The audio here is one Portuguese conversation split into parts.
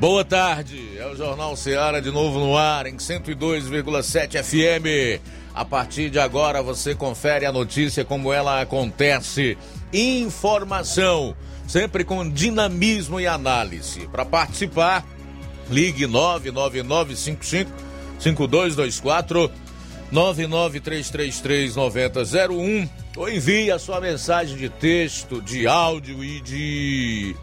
Boa tarde, é o Jornal Seara de novo no ar em 102,7 FM. A partir de agora você confere a notícia como ela acontece. Informação, sempre com dinamismo e análise. Para participar, ligue 99955 5224 993339001 ou envie a sua mensagem de texto, de áudio e de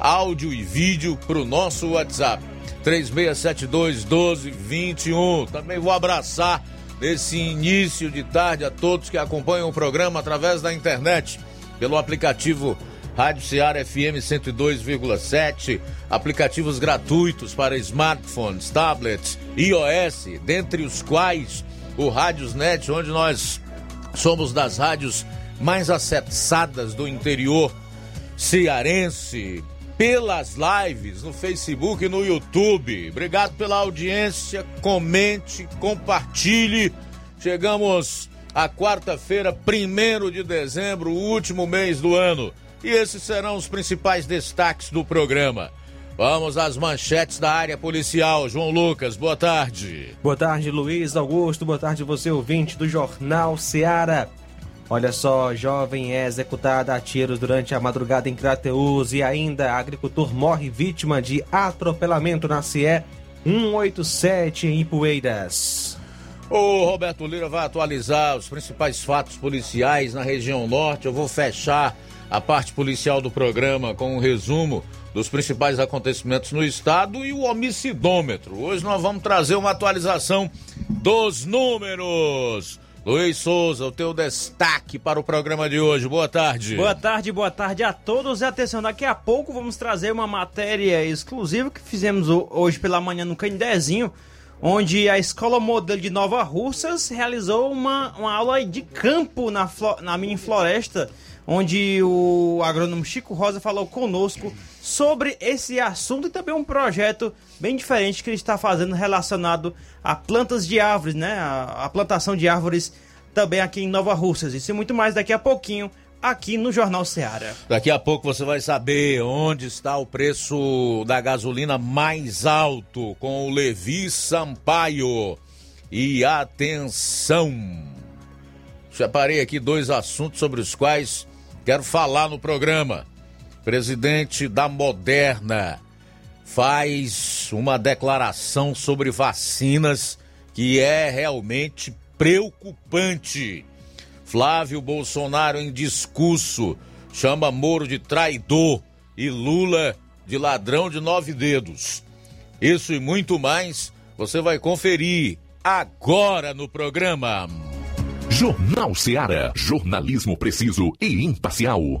áudio e vídeo para o nosso WhatsApp 3672 1221. Também vou abraçar nesse início de tarde a todos que acompanham o programa através da internet, pelo aplicativo Rádio Ceará FM 102,7, aplicativos gratuitos para smartphones, tablets, iOS, dentre os quais o Rádiosnet, onde nós somos das rádios mais acessadas do interior cearense, pelas lives no Facebook e no YouTube. Obrigado pela audiência, comente, compartilhe. Chegamos à quarta-feira, 1 de dezembro, último mês do ano. E esses serão os principais destaques do programa. Vamos às manchetes da área policial. João Lucas, boa tarde. Boa tarde, Luiz Augusto. Boa tarde, você ouvinte do Jornal Seara. Olha só, jovem é executada a tiros durante a madrugada em Crateus e ainda agricultor morre vítima de atropelamento na CE 187 em Poeiras. O Roberto Lira vai atualizar os principais fatos policiais na região norte. Eu vou fechar a parte policial do programa com um resumo dos principais acontecimentos no estado e o homicidômetro. Hoje nós vamos trazer uma atualização dos números Luiz Souza, o teu destaque para o programa de hoje. Boa tarde. Boa tarde, boa tarde a todos. E atenção, daqui a pouco vamos trazer uma matéria exclusiva que fizemos hoje pela manhã no Candezinho, onde a Escola Modelo de Nova Russas realizou uma, uma aula de campo na, na mini floresta, onde o agrônomo Chico Rosa falou conosco sobre esse assunto e também um projeto bem diferente que ele está fazendo relacionado a plantas de árvores, né? A, a plantação de árvores também aqui em Nova Russas. Isso e muito mais daqui a pouquinho aqui no Jornal Ceará. Daqui a pouco você vai saber onde está o preço da gasolina mais alto com o Levi Sampaio. E atenção! Separei aqui dois assuntos sobre os quais quero falar no programa presidente da Moderna, faz uma declaração sobre vacinas que é realmente preocupante. Flávio Bolsonaro, em discurso, chama Moro de traidor e Lula de ladrão de nove dedos. Isso e muito mais você vai conferir agora no programa. Jornal Seara. Jornalismo preciso e imparcial.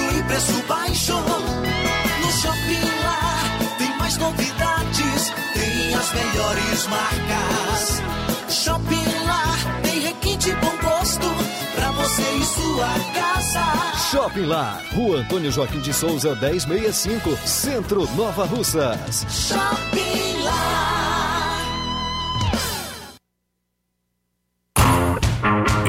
preço baixo. No Shopping Lá tem mais novidades, tem as melhores marcas. Shopping Lá tem requinte bom gosto pra você e sua casa. Shopping Lá, Rua Antônio Joaquim de Souza, 1065, Centro Nova Russas. Shopping Lá.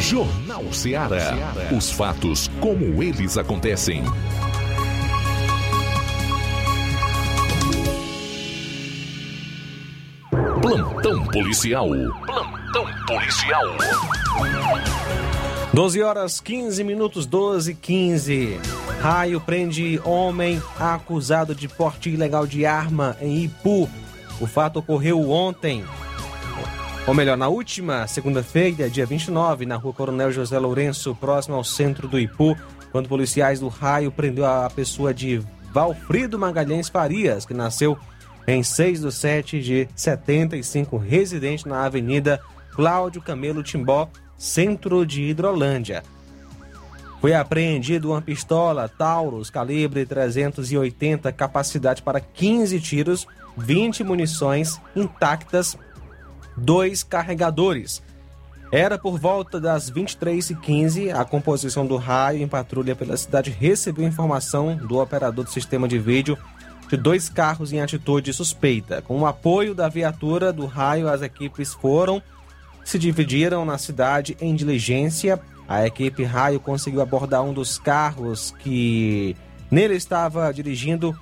Jornal Ceará. Os fatos como eles acontecem. Plantão policial. Plantão policial. 12 horas 15 minutos, 12 15. Raio prende homem acusado de porte ilegal de arma em Ipu. O fato ocorreu ontem. Ou melhor, na última segunda-feira, dia 29, na rua Coronel José Lourenço, próximo ao centro do Ipu, quando policiais do raio prendeu a pessoa de Valfrido Magalhães Farias, que nasceu em 6 de 7 de 75, residente na Avenida Cláudio Camelo Timbó, centro de Hidrolândia. Foi apreendido uma pistola Taurus calibre 380, capacidade para 15 tiros, 20 munições intactas, dois carregadores. Era por volta das 23h15, a composição do raio em patrulha pela cidade recebeu informação do operador do sistema de vídeo de dois carros em atitude suspeita. Com o apoio da viatura do raio, as equipes foram, se dividiram na cidade em diligência. A equipe raio conseguiu abordar um dos carros que nele estava dirigindo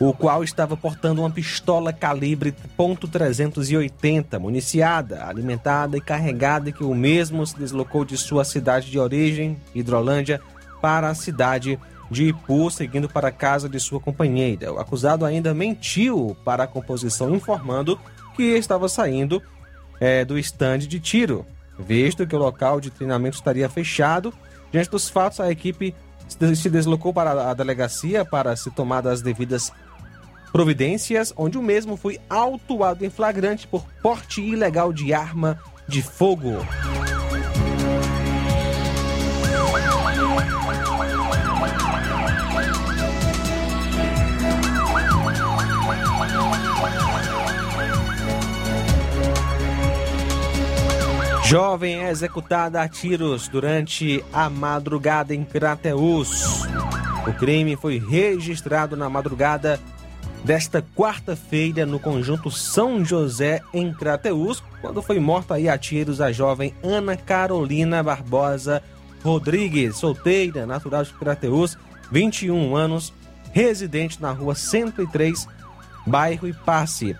o qual estava portando uma pistola calibre .380, municiada, alimentada e carregada, que o mesmo se deslocou de sua cidade de origem, Hidrolândia, para a cidade de Ipu, seguindo para a casa de sua companheira. O acusado ainda mentiu para a composição, informando que estava saindo é, do estande de tiro, visto que o local de treinamento estaria fechado. Diante dos fatos, a equipe se deslocou para a delegacia para se tomar as devidas providências, onde o mesmo foi autuado em flagrante por porte ilegal de arma de fogo. Jovem é executada a tiros durante a madrugada em Crateus. O crime foi registrado na madrugada desta quarta-feira no conjunto São José, em Crateus, quando foi morta a tiros a jovem Ana Carolina Barbosa Rodrigues, solteira, natural de Crateus, 21 anos, residente na rua 103, bairro Ipasse.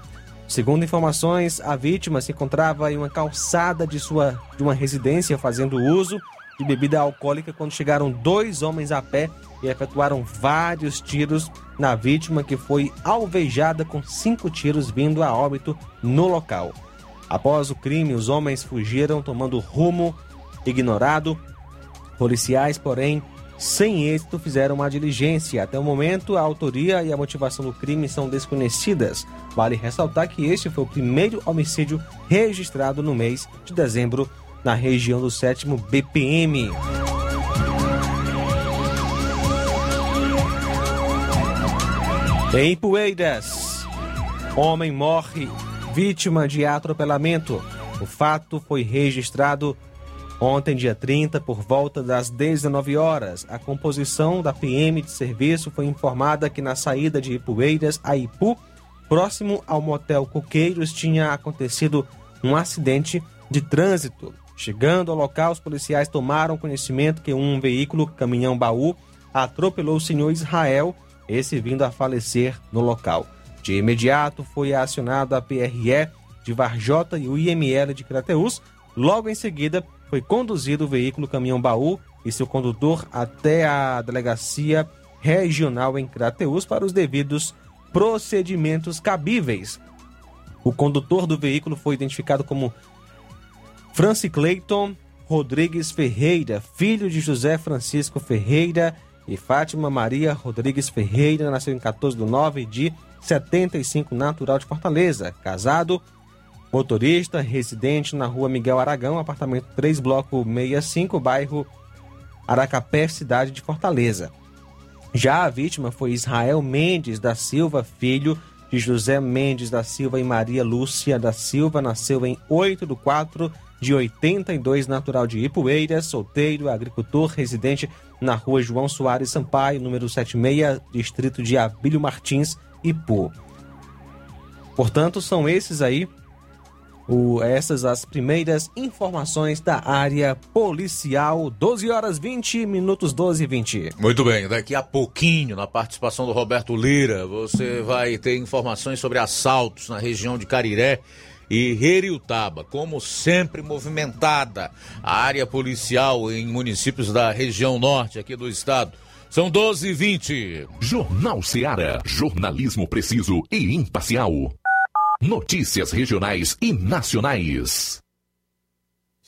Segundo informações, a vítima se encontrava em uma calçada de sua de uma residência fazendo uso de bebida alcoólica quando chegaram dois homens a pé e efetuaram vários tiros na vítima que foi alvejada com cinco tiros vindo a óbito no local. Após o crime, os homens fugiram tomando rumo ignorado. Policiais, porém, sem êxito, fizeram uma diligência. Até o momento, a autoria e a motivação do crime são desconhecidas. Vale ressaltar que este foi o primeiro homicídio registrado no mês de dezembro na região do 7 BPM. Em Poeiras, homem morre vítima de atropelamento. O fato foi registrado ontem, dia 30, por volta das 19 horas. A composição da PM de serviço foi informada que na saída de Ipueiras a Ipu, próximo ao motel Coqueiros, tinha acontecido um acidente de trânsito. Chegando ao local, os policiais tomaram conhecimento que um veículo caminhão baú atropelou o senhor Israel esse vindo a falecer no local. De imediato foi acionada a PRE de Varjota e o IML de Crateus. Logo em seguida, foi conduzido o veículo caminhão-baú e seu condutor até a delegacia regional em Crateus para os devidos procedimentos cabíveis. O condutor do veículo foi identificado como Francis Clayton Rodrigues Ferreira, filho de José Francisco Ferreira e Fátima Maria Rodrigues Ferreira nasceu em 14 de 9 de 75, natural de Fortaleza. Casado, motorista, residente na rua Miguel Aragão, apartamento 3, bloco 65, bairro Aracapé, cidade de Fortaleza. Já a vítima foi Israel Mendes da Silva, filho de José Mendes da Silva e Maria Lúcia da Silva, nasceu em 8 de 4 de 82, natural de Ipueiras, solteiro, agricultor, residente na rua João Soares Sampaio, número 76, distrito de Abílio Martins, Ipu. Portanto, são esses aí, o, essas as primeiras informações da área policial. 12 horas 20 minutos, 12 e 20. Muito bem, daqui a pouquinho, na participação do Roberto Lira, você vai ter informações sobre assaltos na região de Cariré e Heriutaba, como sempre movimentada a área policial em municípios da região norte aqui do estado. São 12 e 20. Jornal Seara. Jornalismo preciso e imparcial. Notícias regionais e nacionais.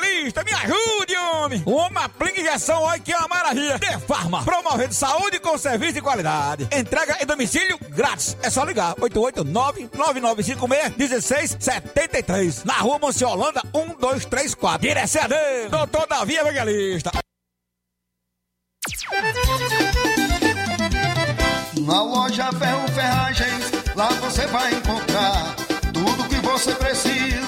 me ajude, homem. Uma aplica injeção, olha que é uma maravilha. De Farma, promovendo saúde com serviço de qualidade. Entrega em domicílio grátis. É só ligar, 889-9956-1673. Na rua Monsiolanda, 1234. Direção a Deus, doutor Davi Evangelista. Na loja Ferro Ferragens, lá você vai encontrar tudo que você precisa,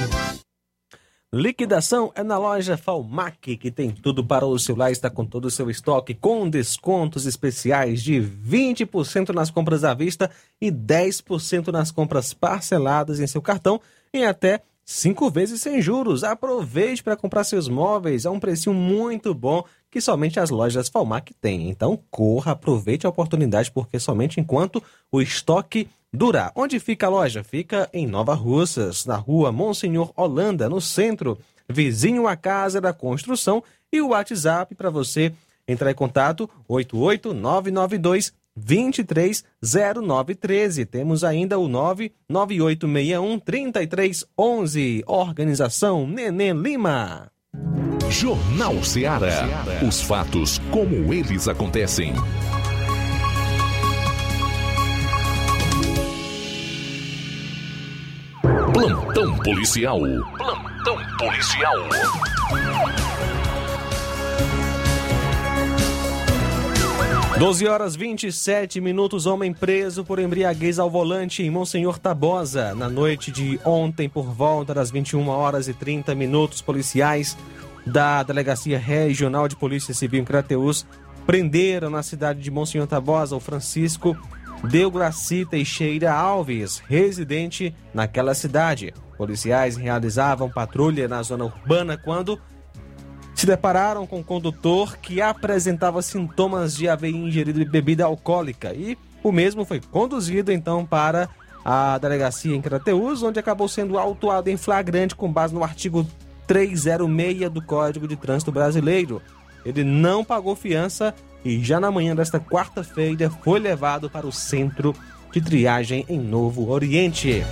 Liquidação é na loja Falmac, que tem tudo para o celular, está com todo o seu estoque, com descontos especiais de 20% nas compras à vista e 10% nas compras parceladas em seu cartão, em até cinco vezes sem juros. Aproveite para comprar seus móveis a um precinho muito bom que somente as lojas Falmac têm. Então corra, aproveite a oportunidade, porque somente enquanto o estoque durar. Onde fica a loja? Fica em Nova Russas, na rua Monsenhor Holanda, no centro, vizinho à Casa da Construção. E o WhatsApp para você entrar em contato, 88992 230913. Temos ainda o 99861 3311. Organização Nenê Lima. Jornal Ceará. Os fatos como eles acontecem. Plantão policial. Plantão policial. Doze horas 27 minutos, homem preso por embriaguez ao volante em Monsenhor Tabosa. Na noite de ontem, por volta das 21 horas e 30 minutos, policiais da Delegacia Regional de Polícia Civil em Crateus prenderam na cidade de Monsenhor Tabosa o Francisco Deograci Teixeira Alves, residente naquela cidade. Policiais realizavam patrulha na zona urbana quando se depararam com um condutor que apresentava sintomas de haver ingerido bebida alcoólica e o mesmo foi conduzido então para a delegacia em Crateus, onde acabou sendo autuado em flagrante com base no artigo 306 do Código de Trânsito Brasileiro. Ele não pagou fiança e já na manhã desta quarta-feira foi levado para o centro de triagem em Novo Oriente.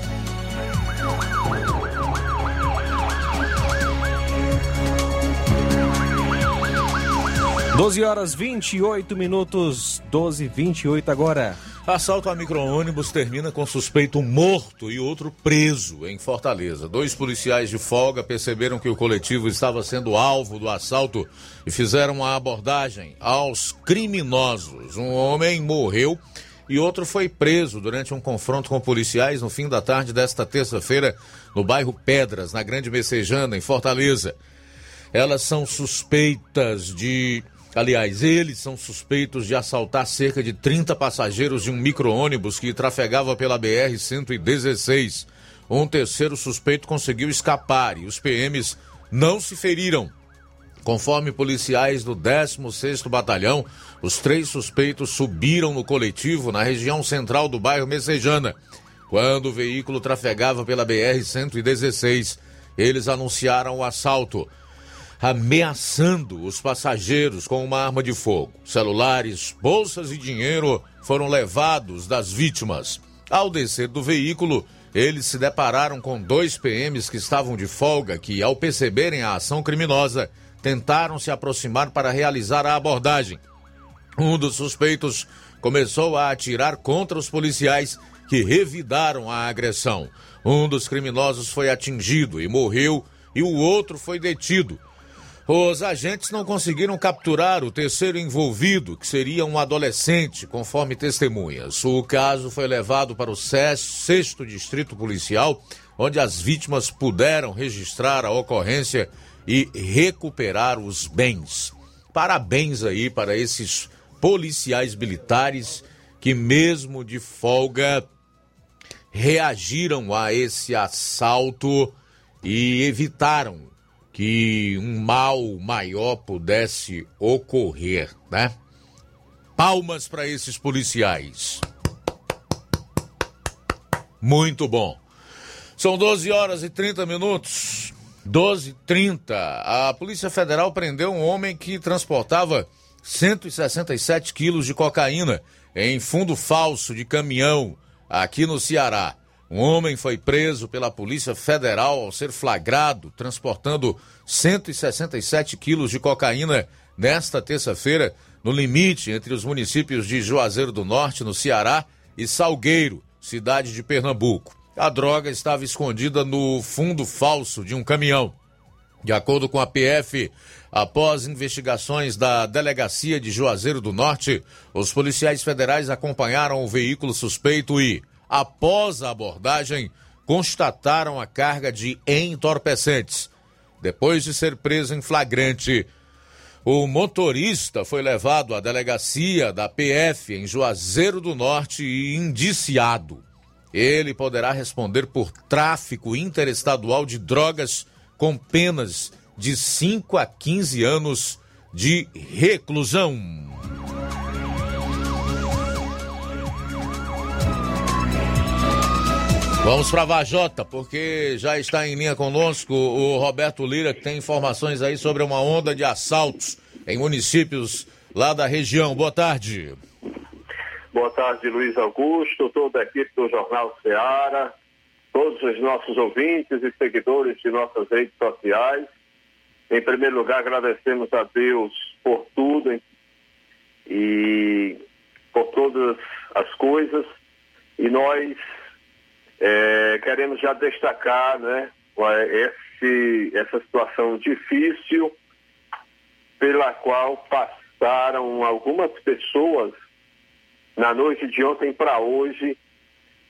Doze horas 28 minutos, 12 28 agora. Assalto a micro-ônibus termina com suspeito morto e outro preso em Fortaleza. Dois policiais de folga perceberam que o coletivo estava sendo alvo do assalto e fizeram a abordagem aos criminosos. Um homem morreu e outro foi preso durante um confronto com policiais no fim da tarde desta terça-feira no bairro Pedras, na Grande Messejana, em Fortaleza. Elas são suspeitas de Aliás, eles são suspeitos de assaltar cerca de 30 passageiros de um micro-ônibus que trafegava pela BR-116. Um terceiro suspeito conseguiu escapar e os PMs não se feriram. Conforme policiais do 16º Batalhão, os três suspeitos subiram no coletivo na região central do bairro Messejana. Quando o veículo trafegava pela BR-116, eles anunciaram o assalto ameaçando os passageiros com uma arma de fogo. Celulares, bolsas e dinheiro foram levados das vítimas. Ao descer do veículo, eles se depararam com dois PMs que estavam de folga, que, ao perceberem a ação criminosa, tentaram se aproximar para realizar a abordagem. Um dos suspeitos começou a atirar contra os policiais que revidaram a agressão. Um dos criminosos foi atingido e morreu, e o outro foi detido. Os agentes não conseguiram capturar o terceiro envolvido, que seria um adolescente, conforme testemunhas. O caso foi levado para o sexto distrito policial, onde as vítimas puderam registrar a ocorrência e recuperar os bens. Parabéns aí para esses policiais militares que, mesmo de folga, reagiram a esse assalto e evitaram que um mal maior pudesse ocorrer, né? Palmas para esses policiais. Muito bom. São 12 horas e 30 minutos. 12 e 30. A Polícia Federal prendeu um homem que transportava 167 quilos de cocaína em fundo falso de caminhão aqui no Ceará. Um homem foi preso pela Polícia Federal ao ser flagrado transportando 167 quilos de cocaína nesta terça-feira, no limite entre os municípios de Juazeiro do Norte, no Ceará, e Salgueiro, cidade de Pernambuco. A droga estava escondida no fundo falso de um caminhão. De acordo com a PF, após investigações da Delegacia de Juazeiro do Norte, os policiais federais acompanharam o veículo suspeito e, após a abordagem, constataram a carga de entorpecentes. Depois de ser preso em flagrante, o motorista foi levado à delegacia da PF em Juazeiro do Norte e indiciado. Ele poderá responder por tráfico interestadual de drogas com penas de 5 a 15 anos de reclusão. Vamos para Vajota, porque já está em linha conosco o Roberto Lira, que tem informações aí sobre uma onda de assaltos em municípios lá da região. Boa tarde. Boa tarde, Luiz Augusto, toda a equipe do Jornal Ceará, todos os nossos ouvintes e seguidores de nossas redes sociais. Em primeiro lugar, agradecemos a Deus por tudo hein, e por todas as coisas. E nós é, queremos já destacar né, esse, essa situação difícil pela qual passaram algumas pessoas na noite de ontem para hoje,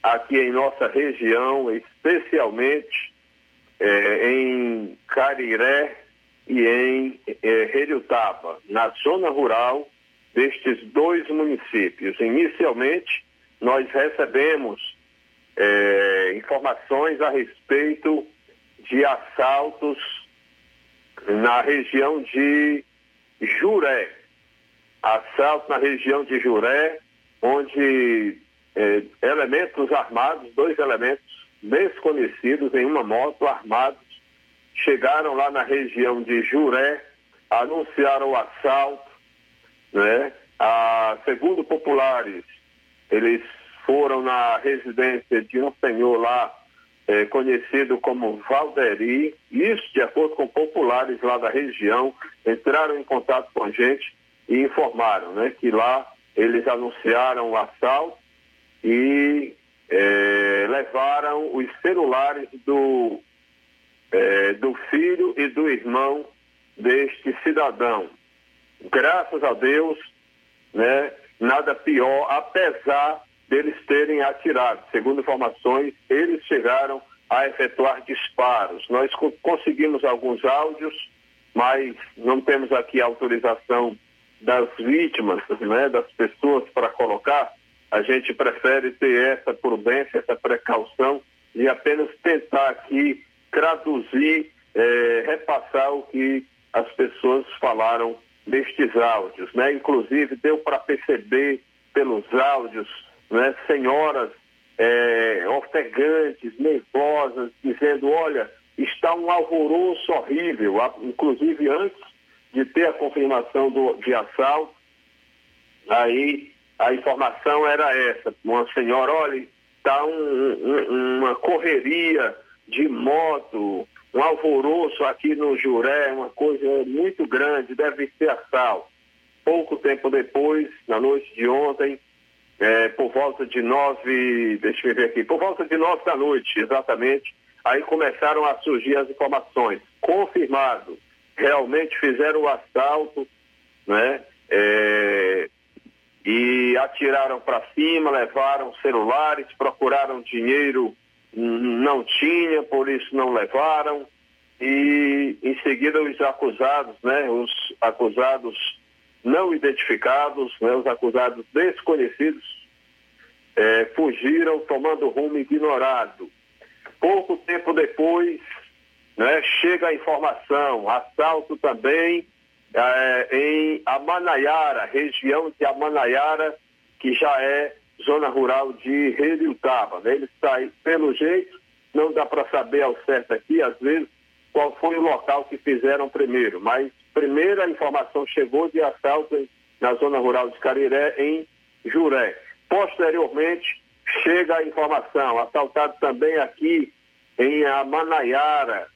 aqui em nossa região, especialmente é, em Cariré e em é, Heriutaba, na zona rural destes dois municípios. Inicialmente, nós recebemos é, informações a respeito de assaltos na região de Juré. Assalto na região de Juré, onde é, elementos armados, dois elementos desconhecidos em uma moto armados, chegaram lá na região de Juré, anunciaram o assalto, né? A, segundo populares, eles foram na residência de um senhor lá, é, conhecido como Valderi, isso de acordo com populares lá da região, entraram em contato com a gente e informaram né, que lá eles anunciaram o assalto e é, levaram os celulares do, é, do filho e do irmão deste cidadão. Graças a Deus, né, nada pior, apesar deles terem atirado. Segundo informações, eles chegaram a efetuar disparos. Nós co conseguimos alguns áudios, mas não temos aqui autorização das vítimas, né, das pessoas para colocar, a gente prefere ter essa prudência, essa precaução e apenas tentar aqui traduzir, eh, repassar o que as pessoas falaram nestes áudios, né? Inclusive deu para perceber pelos áudios, né, senhoras eh, ofegantes, nervosas, dizendo, olha, está um alvoroço horrível, inclusive antes de ter a confirmação do, de assalto, aí a informação era essa, uma senhora, olha, está um, um, uma correria de moto, um alvoroço aqui no Juré, uma coisa muito grande, deve ser assalto. Pouco tempo depois, na noite de ontem, é, por volta de nove, deixa eu ver aqui, por volta de nove da noite, exatamente, aí começaram a surgir as informações. Confirmado realmente fizeram o assalto, né? É, e atiraram para cima, levaram celulares, procuraram dinheiro, não tinha, por isso não levaram. E em seguida os acusados, né? Os acusados não identificados, né, os acusados desconhecidos, é, fugiram tomando rumo ignorado. Pouco tempo depois, né? Chega a informação, assalto também é, em Amanaiara, região de Amanaiara, que já é zona rural de Reriutaba. Né? Ele aí, pelo jeito, não dá para saber ao certo aqui, às vezes, qual foi o local que fizeram primeiro, mas primeira informação chegou de assalto na zona rural de Cariré, em Juré. Posteriormente, chega a informação, assaltado também aqui em Amanaiara,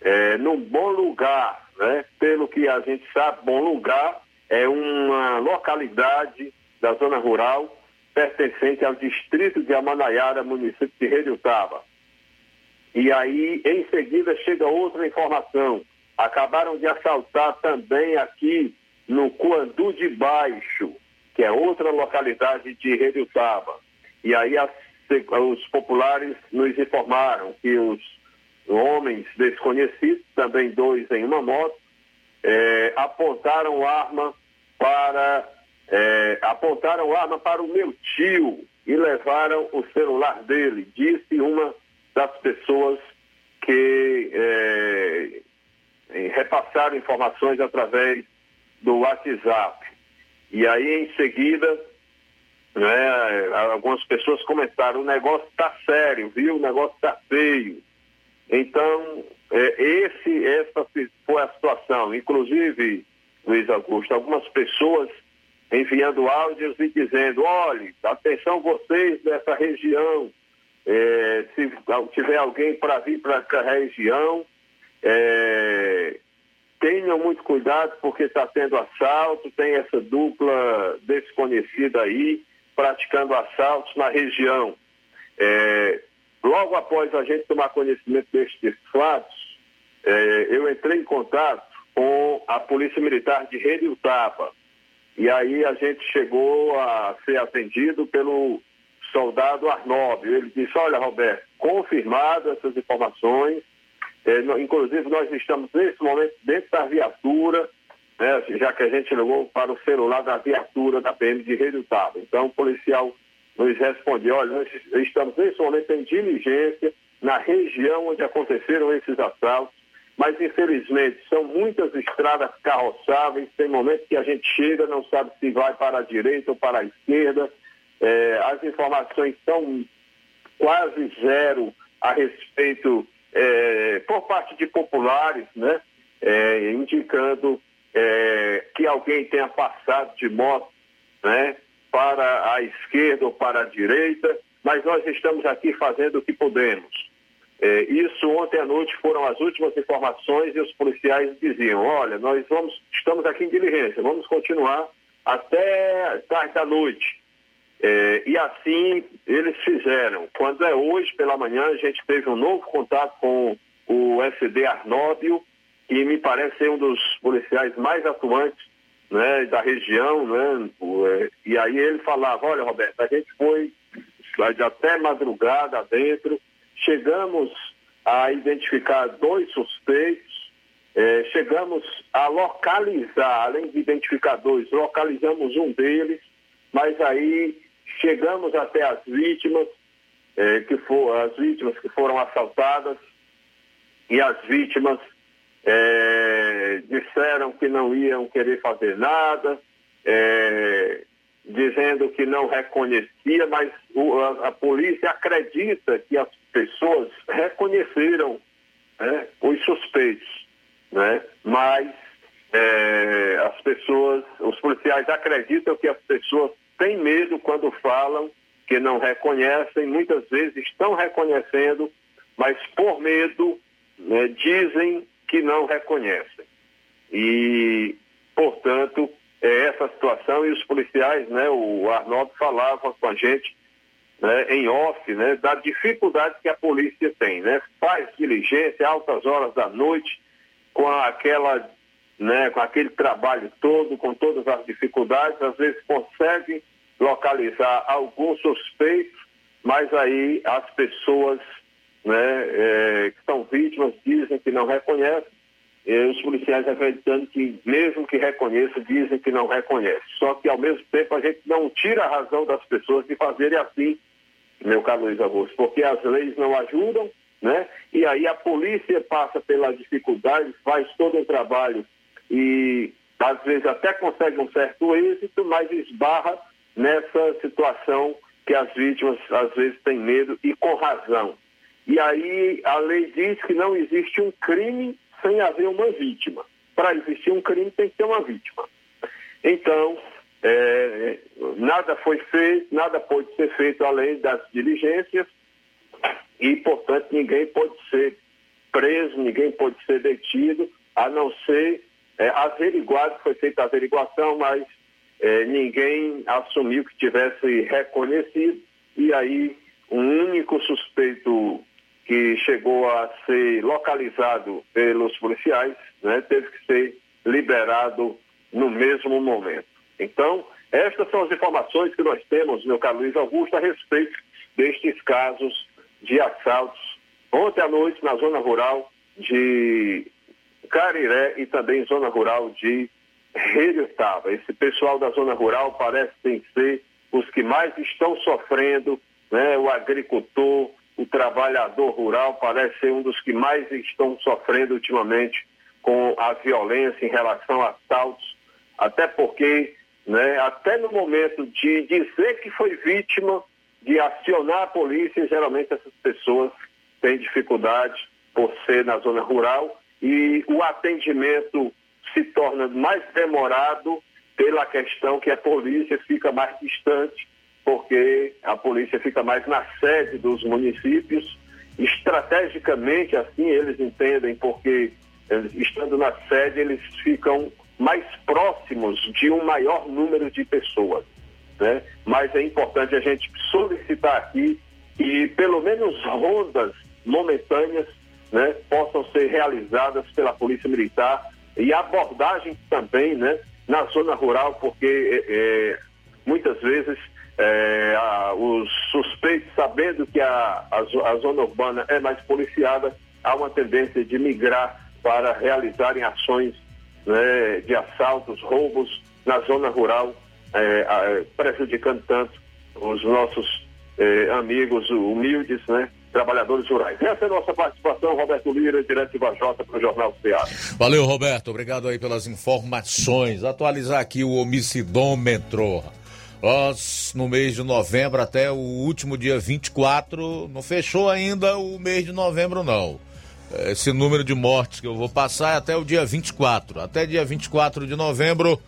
é, num bom lugar, né? Pelo que a gente sabe, bom lugar é uma localidade da zona rural pertencente ao distrito de Amanaiara, município de Redutaba. E aí, em seguida, chega outra informação. Acabaram de assaltar também aqui no Cuandu de Baixo, que é outra localidade de Redutaba. E aí as, os populares nos informaram que os homens desconhecidos, também dois em uma moto, é, apontaram arma para é, apontaram arma para o meu tio e levaram o celular dele, disse uma das pessoas que é, repassaram informações através do WhatsApp. E aí, em seguida, né, algumas pessoas comentaram, o negócio está sério, viu? O negócio está feio. Então, é, esse, essa foi a situação. Inclusive, Luiz Augusto, algumas pessoas enviando áudios e dizendo, olhe, atenção vocês dessa região, é, se tiver alguém para vir para a região, é, tenham muito cuidado porque está tendo assalto, tem essa dupla desconhecida aí praticando assaltos na região. É, logo após a gente tomar conhecimento destes fatos, é, eu entrei em contato com a Polícia Militar de Redutaba. E aí a gente chegou a ser atendido pelo soldado Arnóbio. Ele disse, olha Roberto, confirmadas essas informações, é, inclusive nós estamos nesse momento dentro da viatura, né, já que a gente ligou para o celular da viatura da PM de Redutaba. Então o policial nos respondeu, olha, nós estamos nesse momento em diligência na região onde aconteceram esses assaltos mas infelizmente são muitas estradas carroçáveis, tem momentos que a gente chega, não sabe se vai para a direita ou para a esquerda, é, as informações são quase zero a respeito, é, por parte de populares, né, é, indicando é, que alguém tenha passado de moto né, para a esquerda ou para a direita, mas nós estamos aqui fazendo o que podemos. É, isso ontem à noite foram as últimas informações e os policiais diziam, olha, nós vamos, estamos aqui em diligência, vamos continuar até tarde da noite. É, e assim eles fizeram. Quando é hoje pela manhã, a gente teve um novo contato com o SD Arnóbio, que me parece ser um dos policiais mais atuantes né, da região, né? É, e aí ele falava, olha Roberto, a gente foi até madrugada dentro, chegamos a identificar dois suspeitos, eh, chegamos a localizar, além de identificar dois, localizamos um deles, mas aí chegamos até as vítimas, eh, que for, as vítimas que foram assaltadas, e as vítimas eh, disseram que não iam querer fazer nada, dizendo que não reconhecia, mas o, a, a, polícia acredita que as pessoas reconheceram né, os suspeitos, né? mas é, as pessoas, os policiais acreditam que as pessoas têm medo quando falam que não reconhecem, muitas vezes estão reconhecendo, mas por medo né, dizem que não reconhecem. E, portanto, é essa situação e os policiais, né, o Arnaldo falava com a gente né, em off, né, da dificuldade que a polícia tem, né? Faz diligência altas horas da noite com aquela, né, com aquele trabalho todo, com todas as dificuldades, às vezes consegue localizar alguns suspeitos, mas aí as pessoas, né, é, que são vítimas dizem que não reconhecem os policiais acreditando que, mesmo que reconheça, dizem que não reconhece. Só que, ao mesmo tempo, a gente não tira a razão das pessoas de fazerem assim meu caro Luiz Augusto, porque as leis não ajudam, né? E aí a polícia passa pela dificuldade, faz todo o trabalho e às vezes até consegue um certo êxito, mas esbarra nessa situação que as vítimas às vezes têm medo e com razão. E aí a lei diz que não existe um crime sem haver uma vítima. Para existir um crime tem que ter uma vítima. Então, é, nada foi feito, nada pode ser feito além das diligências e, portanto, ninguém pode ser preso, ninguém pode ser detido, a não ser é, foi feita a averiguação, mas é, ninguém assumiu que tivesse reconhecido e aí um único suspeito que chegou a ser localizado pelos policiais, né, teve que ser liberado no mesmo momento. Então, estas são as informações que nós temos, meu caro Luiz Augusto, a respeito destes casos de assaltos ontem à noite na zona rural de Cariré e também zona rural de Redutaba. Esse pessoal da zona rural parece ser os que mais estão sofrendo, né? o agricultor, o trabalhador rural parece ser um dos que mais estão sofrendo ultimamente com a violência em relação a assaltos, até porque, né, até no momento de dizer que foi vítima, de acionar a polícia, geralmente essas pessoas têm dificuldade por ser na zona rural e o atendimento se torna mais demorado pela questão que a polícia fica mais distante, porque a polícia fica mais na sede dos municípios. Estrategicamente, assim, eles entendem, porque estando na sede, eles ficam mais próximos de um maior número de pessoas. Né? Mas é importante a gente solicitar aqui que pelo menos rondas momentâneas né, possam ser realizadas pela Polícia Militar e abordagem também né, na zona rural, porque é, muitas vezes é, a, os suspeitos, sabendo que a, a, a, zona urbana é mais policiada, há uma tendência de migrar para realizarem ações né, de assaltos, roubos na zona rural, é, prejudicando tanto os nossos é, amigos humildes, né, trabalhadores rurais. Essa é a nossa participação, Roberto Lira, direto de Vajota, para o Jornal Ceará. Valeu, Roberto. Obrigado aí pelas informações. Atualizar aqui o homicidômetro. Nós, no mês de novembro, até o último dia 24, não fechou ainda o mês de novembro, não. Esse número de mortes que eu vou passar é até o dia 24. Até dia 24 de novembro,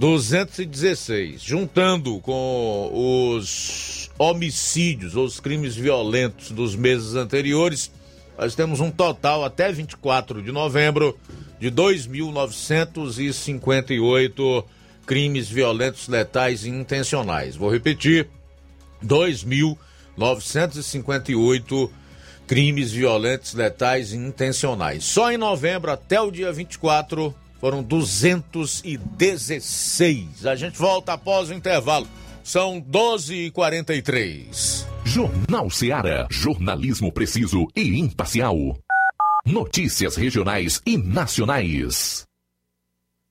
216. Juntando com os homicídios ou os crimes violentos dos meses anteriores, nós temos um total até 24 de novembro de 2.958 crimes violentos, letais e intencionais. Vou repetir: 2.958 crimes violentos, letais e intencionais. Só em novembro, até o dia 24, foram 216. A gente volta após o intervalo. São 12h43. Jornal Seara. Jornalismo preciso e imparcial. Notícias regionais e nacionais.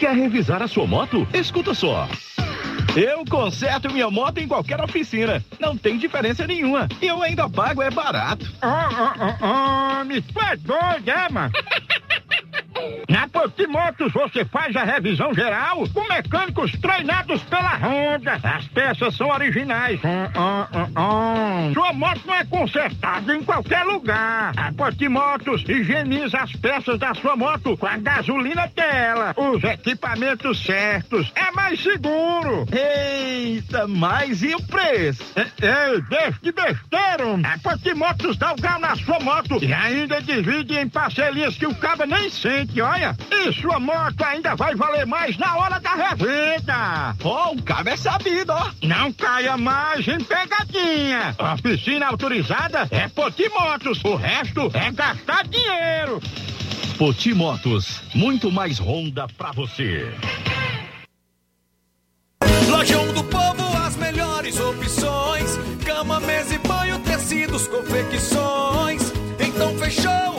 Quer revisar a sua moto? Escuta só. Eu conserto minha moto em qualquer oficina. Não tem diferença nenhuma. E eu ainda pago, é barato. Ah, ah, ah, ah, me faz doido, é, mano? Na Potimotos você faz a revisão geral com mecânicos treinados pela Honda. As peças são originais. Ah, ah, ah. Sua moto não é consertada em qualquer lugar. A Potimotos higieniza as peças da sua moto com a gasolina dela, os equipamentos certos. É mais seguro. Eita, mas e o preço? Ei, deixa de besteira. A Potimotos dá o grau na sua moto e ainda divide em parcelinhas que o cabo nem sente, olha. E sua moto ainda vai valer mais na hora da revenda. Oh, o cabo é sabido, ó. Não caia mais em pegadinha. Oficina autorizada é Potimotos. O resto é gastar dinheiro. Potimotos, muito mais Honda pra você. Lojão do Povo, as melhores opções: cama, mesa e banho, tecidos, confecções. Então fechou,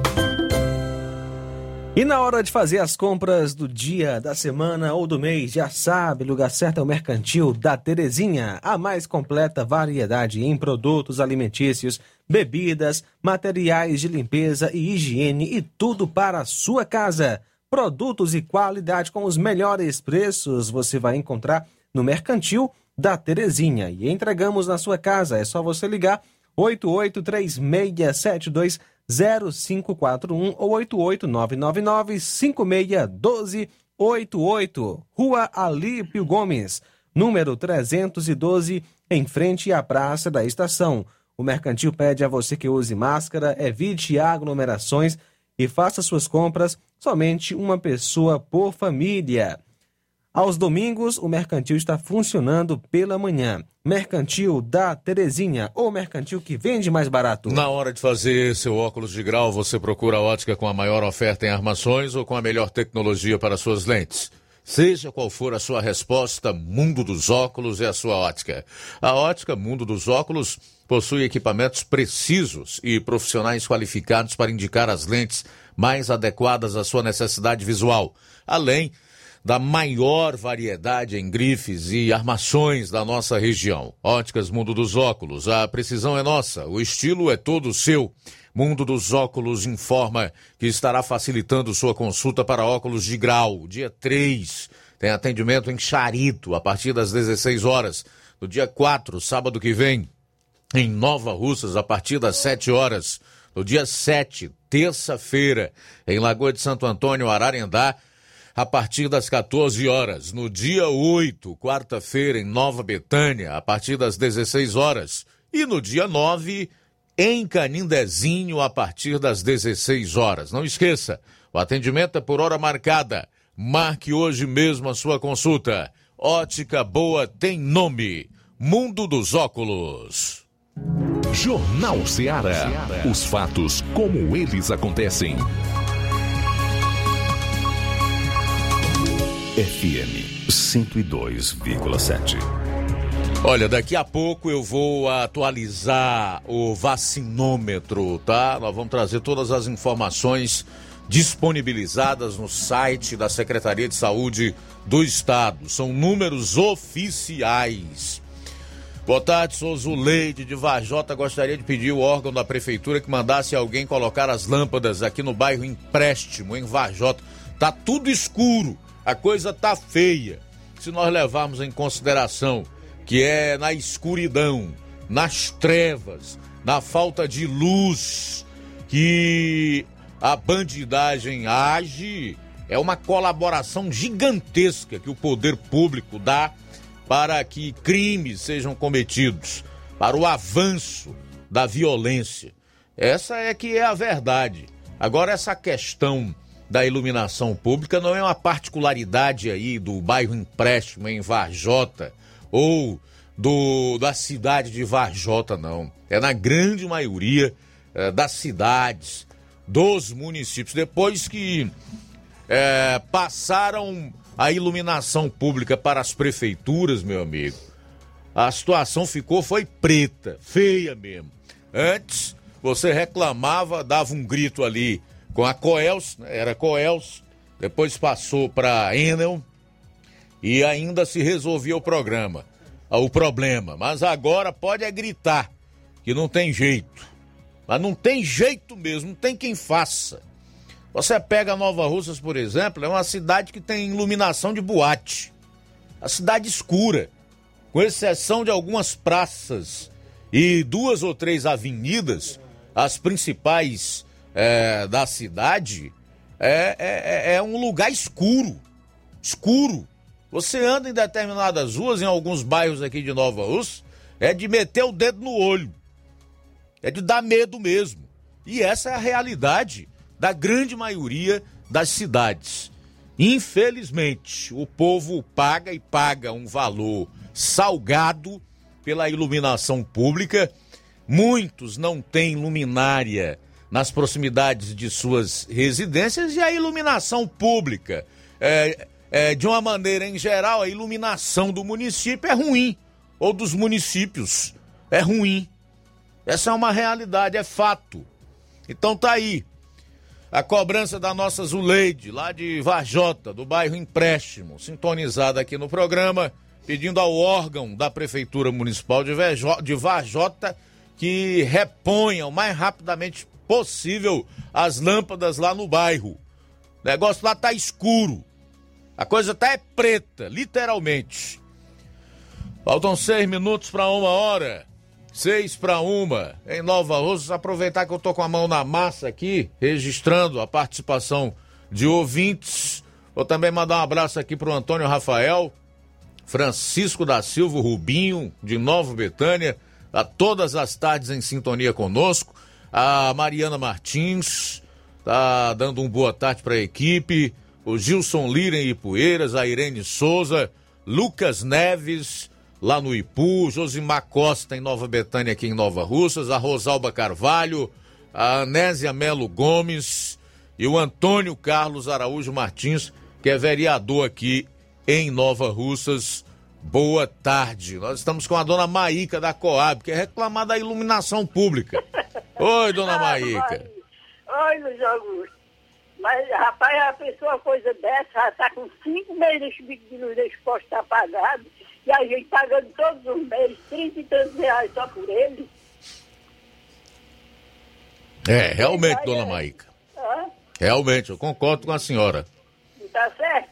E na hora de fazer as compras do dia, da semana ou do mês, já sabe, lugar certo é o Mercantil da Terezinha. A mais completa variedade em produtos alimentícios, bebidas, materiais de limpeza e higiene e tudo para a sua casa. Produtos e qualidade com os melhores preços você vai encontrar no Mercantil da Terezinha. E entregamos na sua casa. É só você ligar 883672 0541 ou 88999-561288. Rua Alípio Gomes, número 312, em frente à Praça da Estação. O mercantil pede a você que use máscara, evite aglomerações e faça suas compras somente uma pessoa por família. Aos domingos, o mercantil está funcionando pela manhã. Mercantil da Terezinha, ou mercantil que vende mais barato. Na hora de fazer seu óculos de grau, você procura a ótica com a maior oferta em armações ou com a melhor tecnologia para suas lentes? Seja qual for a sua resposta, Mundo dos Óculos é a sua ótica. A ótica Mundo dos Óculos possui equipamentos precisos e profissionais qualificados para indicar as lentes mais adequadas à sua necessidade visual, além da maior variedade em grifes e armações da nossa região. Óticas Mundo dos Óculos, a precisão é nossa, o estilo é todo seu. Mundo dos Óculos informa que estará facilitando sua consulta para óculos de grau. Dia 3 tem atendimento em Charito a partir das 16 horas. No dia 4, sábado que vem, em Nova Russas a partir das 7 horas. No dia 7, terça-feira, em Lagoa de Santo Antônio, Ararendá, a partir das 14 horas. No dia 8, quarta-feira, em Nova Betânia, a partir das 16 horas. E no dia 9, em Canindezinho, a partir das 16 horas. Não esqueça, o atendimento é por hora marcada. Marque hoje mesmo a sua consulta. Ótica Boa tem nome. Mundo dos Óculos. Jornal Ceará. Os fatos como eles acontecem. FM 102,7. Olha, daqui a pouco eu vou atualizar o vacinômetro, tá? Nós vamos trazer todas as informações disponibilizadas no site da Secretaria de Saúde do Estado. São números oficiais. Boa tarde, sou Zuleide de Vajota. Gostaria de pedir o órgão da prefeitura que mandasse alguém colocar as lâmpadas aqui no bairro Empréstimo, em Vajota. Tá tudo escuro, a coisa tá feia. Se nós levarmos em consideração que é na escuridão, nas trevas, na falta de luz que a bandidagem age, é uma colaboração gigantesca que o poder público dá para que crimes sejam cometidos, para o avanço da violência. Essa é que é a verdade. Agora, essa questão da iluminação pública não é uma particularidade aí do bairro Empréstimo em Varjota ou do, da cidade de Varjota, não. É na grande maioria é, das cidades, dos municípios. Depois que é, passaram a iluminação pública para as prefeituras, meu amigo, a situação ficou foi preta, feia mesmo. Antes você reclamava, dava um grito ali com a Coels, era Coels, depois passou para Enel e ainda se resolvia o programa, o problema. Mas agora pode é gritar que não tem jeito. Mas não tem jeito mesmo, não tem quem faça. Você pega Nova Russas, por exemplo, é uma cidade que tem iluminação de boate. A cidade escura, com exceção de algumas praças e duas ou três avenidas, as principais é, da cidade, é, é, é um lugar escuro. Escuro. Você anda em determinadas ruas, em alguns bairros aqui de Nova Russa, é de meter o dedo no olho. É de dar medo mesmo. E essa é a realidade da grande maioria das cidades. Infelizmente, o povo paga e paga um valor salgado pela iluminação pública. Muitos não têm luminária nas proximidades de suas residências e a iluminação pública. É, é, de uma maneira em geral, a iluminação do município é ruim, ou dos municípios é ruim. Essa é uma realidade, é fato. Então tá aí a cobrança da nossa Zuleide, lá de Varjota, do bairro Empréstimo, sintonizada aqui no programa, pedindo ao órgão da Prefeitura Municipal de Varjota que reponha o mais rapidamente possível as lâmpadas lá no bairro. O negócio lá tá escuro. A coisa tá é preta, literalmente. Faltam seis minutos para uma hora. Seis para uma, em Nova Rússia. Aproveitar que eu tô com a mão na massa aqui, registrando a participação de ouvintes. Vou também mandar um abraço aqui pro Antônio Rafael, Francisco da Silva Rubinho, de Nova Betânia, a todas as tardes em sintonia conosco. A Mariana Martins tá dando um boa tarde para a equipe. O Gilson Lira em Ipueiras, a Irene Souza, Lucas Neves, lá no Ipu, Josimar Costa em Nova Betânia, aqui em Nova Russas, a Rosalba Carvalho, a Anésia Melo Gomes e o Antônio Carlos Araújo Martins, que é vereador aqui em Nova Russas. Boa tarde. Nós estamos com a dona Maíca da Coab, que é reclamar da iluminação pública. Oi, dona Maíca. Oi, Luiz Augusto. Mas, rapaz, a pessoa, coisa dessa, já está com cinco meses de luz desse posto apagado e a gente pagando todos os meses 30 e tantos reais só por ele. É, realmente, dona Maíca. Realmente, eu concordo com a senhora. Não tá certo?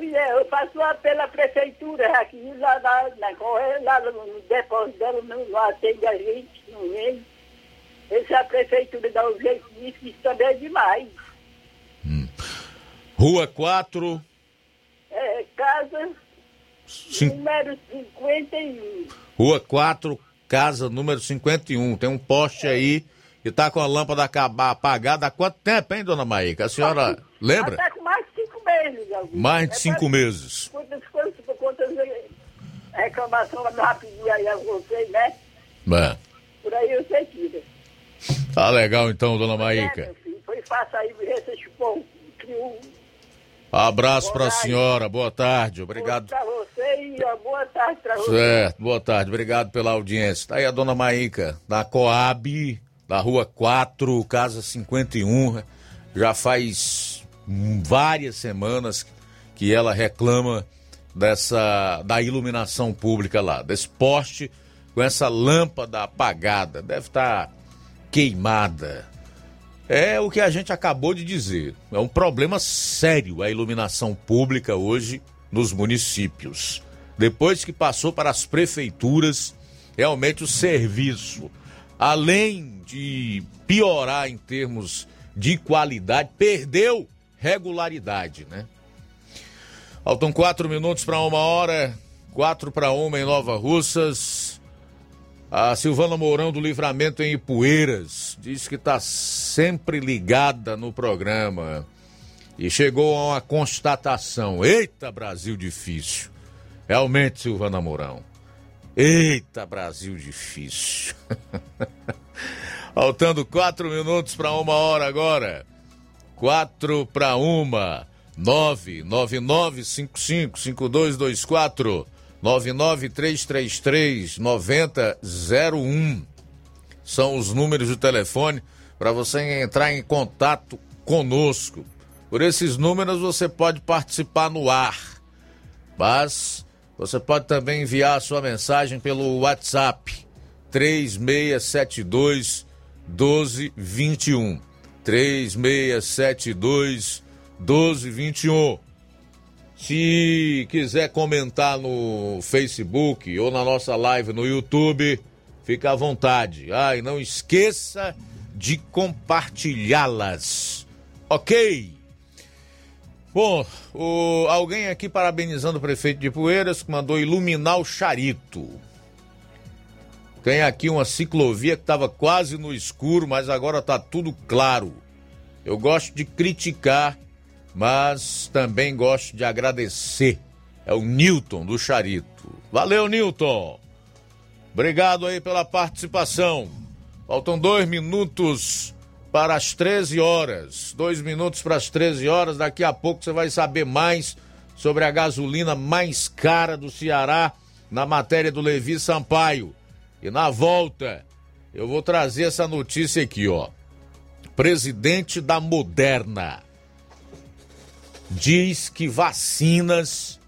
Pois é, eu faço lá pela prefeitura, aqui lá, lá, na, correia, lá no, depósito dela, não, atende a gente, não vem. Essa a prefeitura dá um jeito nisso, isso também é demais. Rua 4, É, casa Sim. número 51. Rua 4, casa número 51. Tem um poste aí e tá com a lâmpada apagada há quanto tempo, hein, dona Maíca? A senhora lembra? Está com mais de cinco meses, Augusto. Mais de É cinco pra- meses. Quantas coisas, quantas reclamações eu rapidinho aí a vocês, né? É. Por aí você tira. Tá legal então, dona É, Maíca. filho, foi fácil aí esse chupão. Criou Abraço pra senhora, boa tarde, obrigado. Pra você e boa tarde pra você. Certo, boa tarde, obrigado pela audiência. Tá aí a dona Maíca, da Coab, da Rua 4, Casa 51. Já faz várias semanas que ela reclama dessa da iluminação pública lá, desse poste com essa lâmpada apagada, deve estar queimada. É o que a gente acabou de dizer. É um problema sério a iluminação pública hoje nos municípios. Depois que passou para as prefeituras, realmente o serviço, além de piorar em termos de qualidade, perdeu regularidade, né? Faltam quatro minutos para uma hora, quatro para uma em Nova Russas. A Silvana Mourão do Livramento em Ipueiras diz que está sempre ligada no programa e chegou a uma constatação. Eita, Brasil difícil. Realmente, Silvana Mourão. Eita, Brasil difícil. Faltando quatro minutos para uma hora agora. Quatro para uma. 999555224 99333-9001 são os números de telefone para você entrar em contato conosco. Por esses números você pode participar no ar, mas você pode também enviar a sua mensagem pelo WhatsApp 3672 1221 3672 1221 se quiser comentar no Facebook ou na nossa live no YouTube, fica à vontade. Ah, e não esqueça de compartilhá-las. Ok? Bom, o- alguém aqui parabenizando o prefeito de Poeiras que mandou iluminar o charito. Tem aqui uma ciclovia que estava quase no escuro, mas agora está tudo claro. Eu gosto de criticar mas também gosto de agradecer. É o Newton do Charito. Valeu, Newton! Obrigado aí pela participação. Faltam dois minutos para as 13 horas. Dois minutos para as 13 horas. Daqui a pouco você vai saber mais sobre a gasolina mais cara do Ceará na matéria do Levi Sampaio. E na volta, eu vou trazer essa notícia aqui, ó. Presidente da Moderna diz que vacinas.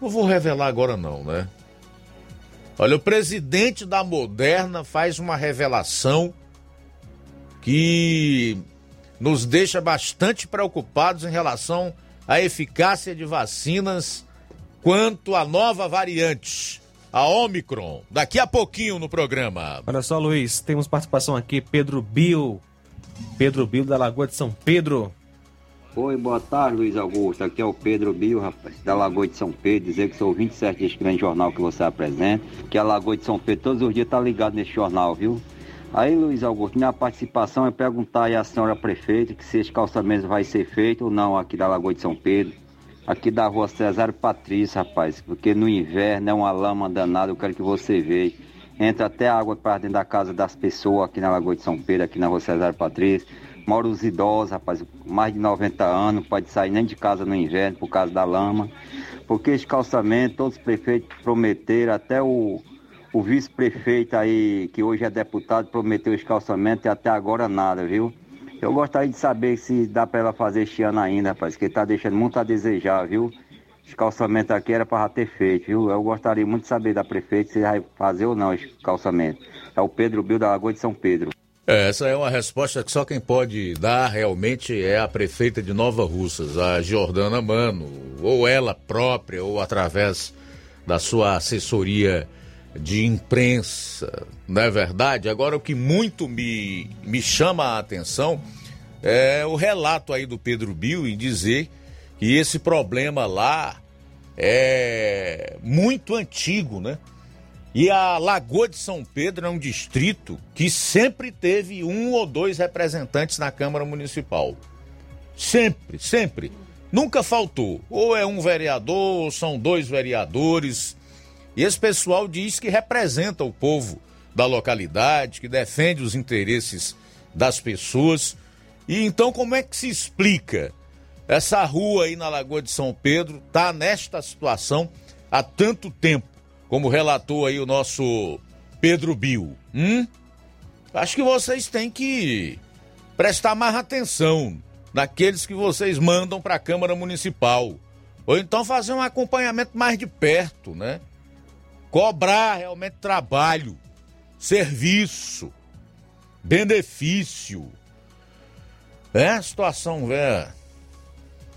Não vou revelar agora, não, né? Olha, o presidente da Moderna faz uma revelação que nos deixa bastante preocupados em relação à eficácia de vacinas quanto à nova variante, a Omicron. Daqui a pouquinho no programa. Olha só, Luiz, temos participação aqui, Pedro Bill. Pedro Bill da Lagoa de São Pedro. Oi, boa tarde, Luiz Augusto. Aqui é o Pedro Bio, rapaz, da Lagoa de São Pedro. Dizer que sou 27 deste grande jornal que você apresenta. Que a Lagoa de São Pedro todos os dias tá ligado nesse jornal, viu? Aí, Luiz Augusto, minha participação é perguntar aí à senhora prefeita que se esse calçamento vai ser feito ou não aqui da Lagoa de São Pedro. Aqui da rua Cesário Patrício, rapaz. Porque no inverno é uma lama danada, eu quero que você veja. Entra até água para dentro da casa das pessoas aqui na Lagoa de São Pedro, aqui na rua Cesário Patrício. Mora os idosos, rapaz, mais de 90 anos, pode sair nem de casa no inverno por causa da lama. Porque esse calçamento, todos os prefeitos prometeram, até o, o vice-prefeito aí, que hoje é deputado, prometeu esse calçamento e até agora nada, viu? Eu gostaria de saber se dá para ela fazer este ano ainda, rapaz, que tá deixando muito a desejar, viu? Esse calçamento aqui era para ter feito, viu? Eu gostaria muito de saber da prefeita se vai fazer ou não esse calçamento. É o Pedro Bill da Lagoa de São Pedro. É, essa é uma resposta que só quem pode dar realmente é a prefeita de Nova Russas, a Jordana Mano, ou ela própria, ou através da sua assessoria de imprensa, não é verdade? Agora, o que muito me, me chama a atenção é o relato aí do Pedro Bill em dizer que esse problema lá é muito antigo, né? E a Lagoa de São Pedro é um distrito que sempre teve um ou dois representantes na Câmara Municipal. Sempre, sempre. Nunca faltou. Ou é um vereador, ou são dois vereadores. E esse pessoal diz que representa o povo da localidade, que defende os interesses das pessoas. E então, como é que se explica? Essa rua aí na Lagoa de São Pedro está nesta situação há tanto tempo como relatou aí o nosso Pedro Bill. Hum? Acho que vocês têm que prestar mais atenção naqueles que vocês mandam para a Câmara Municipal. Ou então fazer um acompanhamento mais de perto, né? Cobrar realmente trabalho, serviço, benefício. É a situação é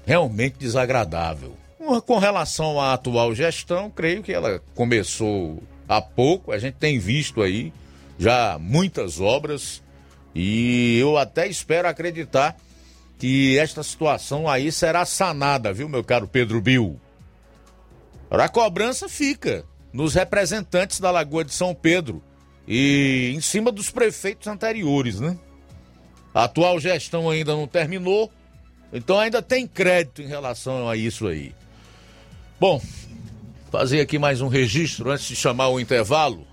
realmente desagradável. Com relação à atual gestão, creio que ela começou há pouco, a gente tem visto aí já muitas obras e eu até espero acreditar que esta situação aí será sanada, viu, meu caro Pedro Bill? A cobrança fica nos representantes da Lagoa de São Pedro e em cima dos prefeitos anteriores, né? A atual gestão ainda não terminou, então ainda tem crédito em relação a isso aí. Bom, fazer aqui mais um registro antes de chamar o intervalo.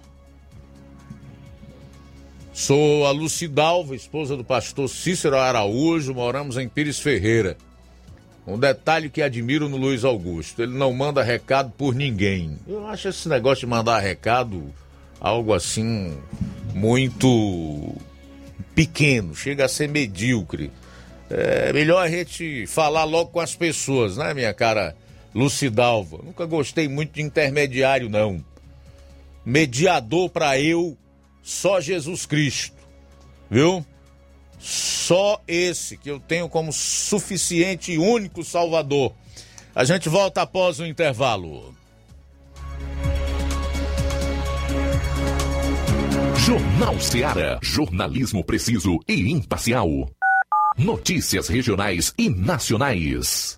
Sou a Lucidalva, esposa do pastor Cícero Araújo, moramos em Pires Ferreira. Um detalhe que admiro no Luiz Augusto, ele não manda recado por ninguém. Eu acho esse negócio de mandar recado algo assim muito pequeno, chega a ser medíocre. É melhor a gente falar logo com as pessoas, né, minha cara Lucidalva. Nunca gostei muito de intermediário, não. Mediador para eu, só Jesus Cristo. Viu? Só esse que eu tenho como suficiente e único Salvador. A gente volta após o intervalo. Jornal Seara. Jornalismo preciso e imparcial. Notícias regionais e nacionais.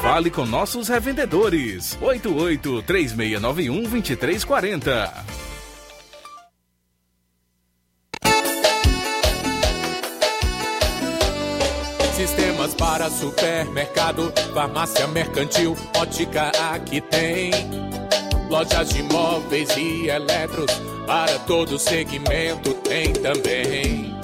Fale com nossos revendedores. 88 3691 2340. Sistemas para supermercado, farmácia mercantil, ótica aqui tem. Lojas de móveis e eletros, para todo segmento tem também.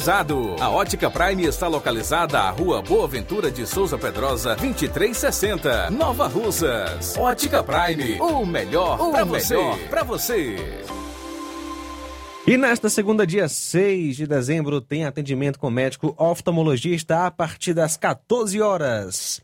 A Ótica Prime está localizada à Rua Boa Ventura de Souza Pedrosa, 2360, Nova Russas. Ótica Prime, o melhor para você. Pra você. E nesta segunda, dia 6 de dezembro, tem atendimento com médico oftalmologista a partir das 14 horas.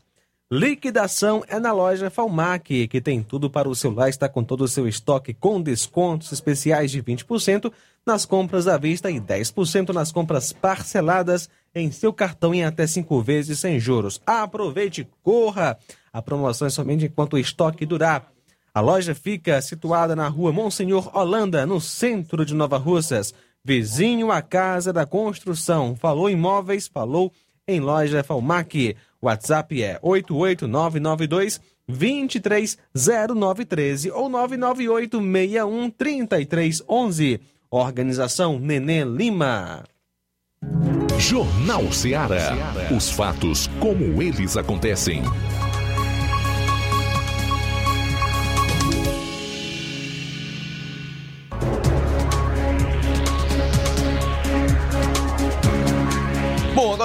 Liquidação é na loja Falmac, que tem tudo para o celular, está com todo o seu estoque com descontos especiais de 20% nas compras à vista e 10% nas compras parceladas em seu cartão em até 5 vezes sem juros. Aproveite, corra! A promoção é somente enquanto o estoque durar. A loja fica situada na rua Monsenhor Holanda, no centro de Nova Russas, vizinho à Casa da Construção. Falou imóveis, falou em loja Falmac. WhatsApp é 88992 230913 ou 998613311. Organização Nenê Lima. Jornal Ceará. Os fatos como eles acontecem.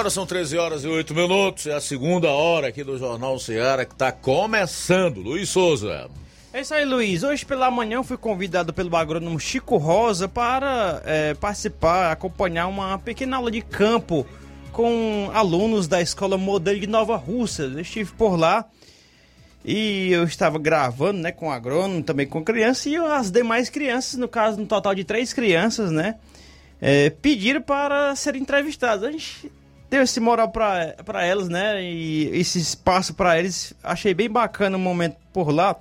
Agora são 13 horas e 8 minutos. É a segunda hora aqui do Jornal Ceará que está começando. Luiz Souza. É isso aí, Luiz. Hoje pela manhã fui convidado pelo agrônomo Chico Rosa para é, participar, acompanhar uma pequena aula de campo com alunos da Escola Modelo de Nova Rússia. Eu estive por lá e eu estava gravando né, com agrônomo, também com criança, e as demais crianças, no caso, no total de três crianças, né? É, pediram para serem entrevistadas. A gente deu esse moral para elas, né? E esse espaço para eles. Achei bem bacana o momento por lá.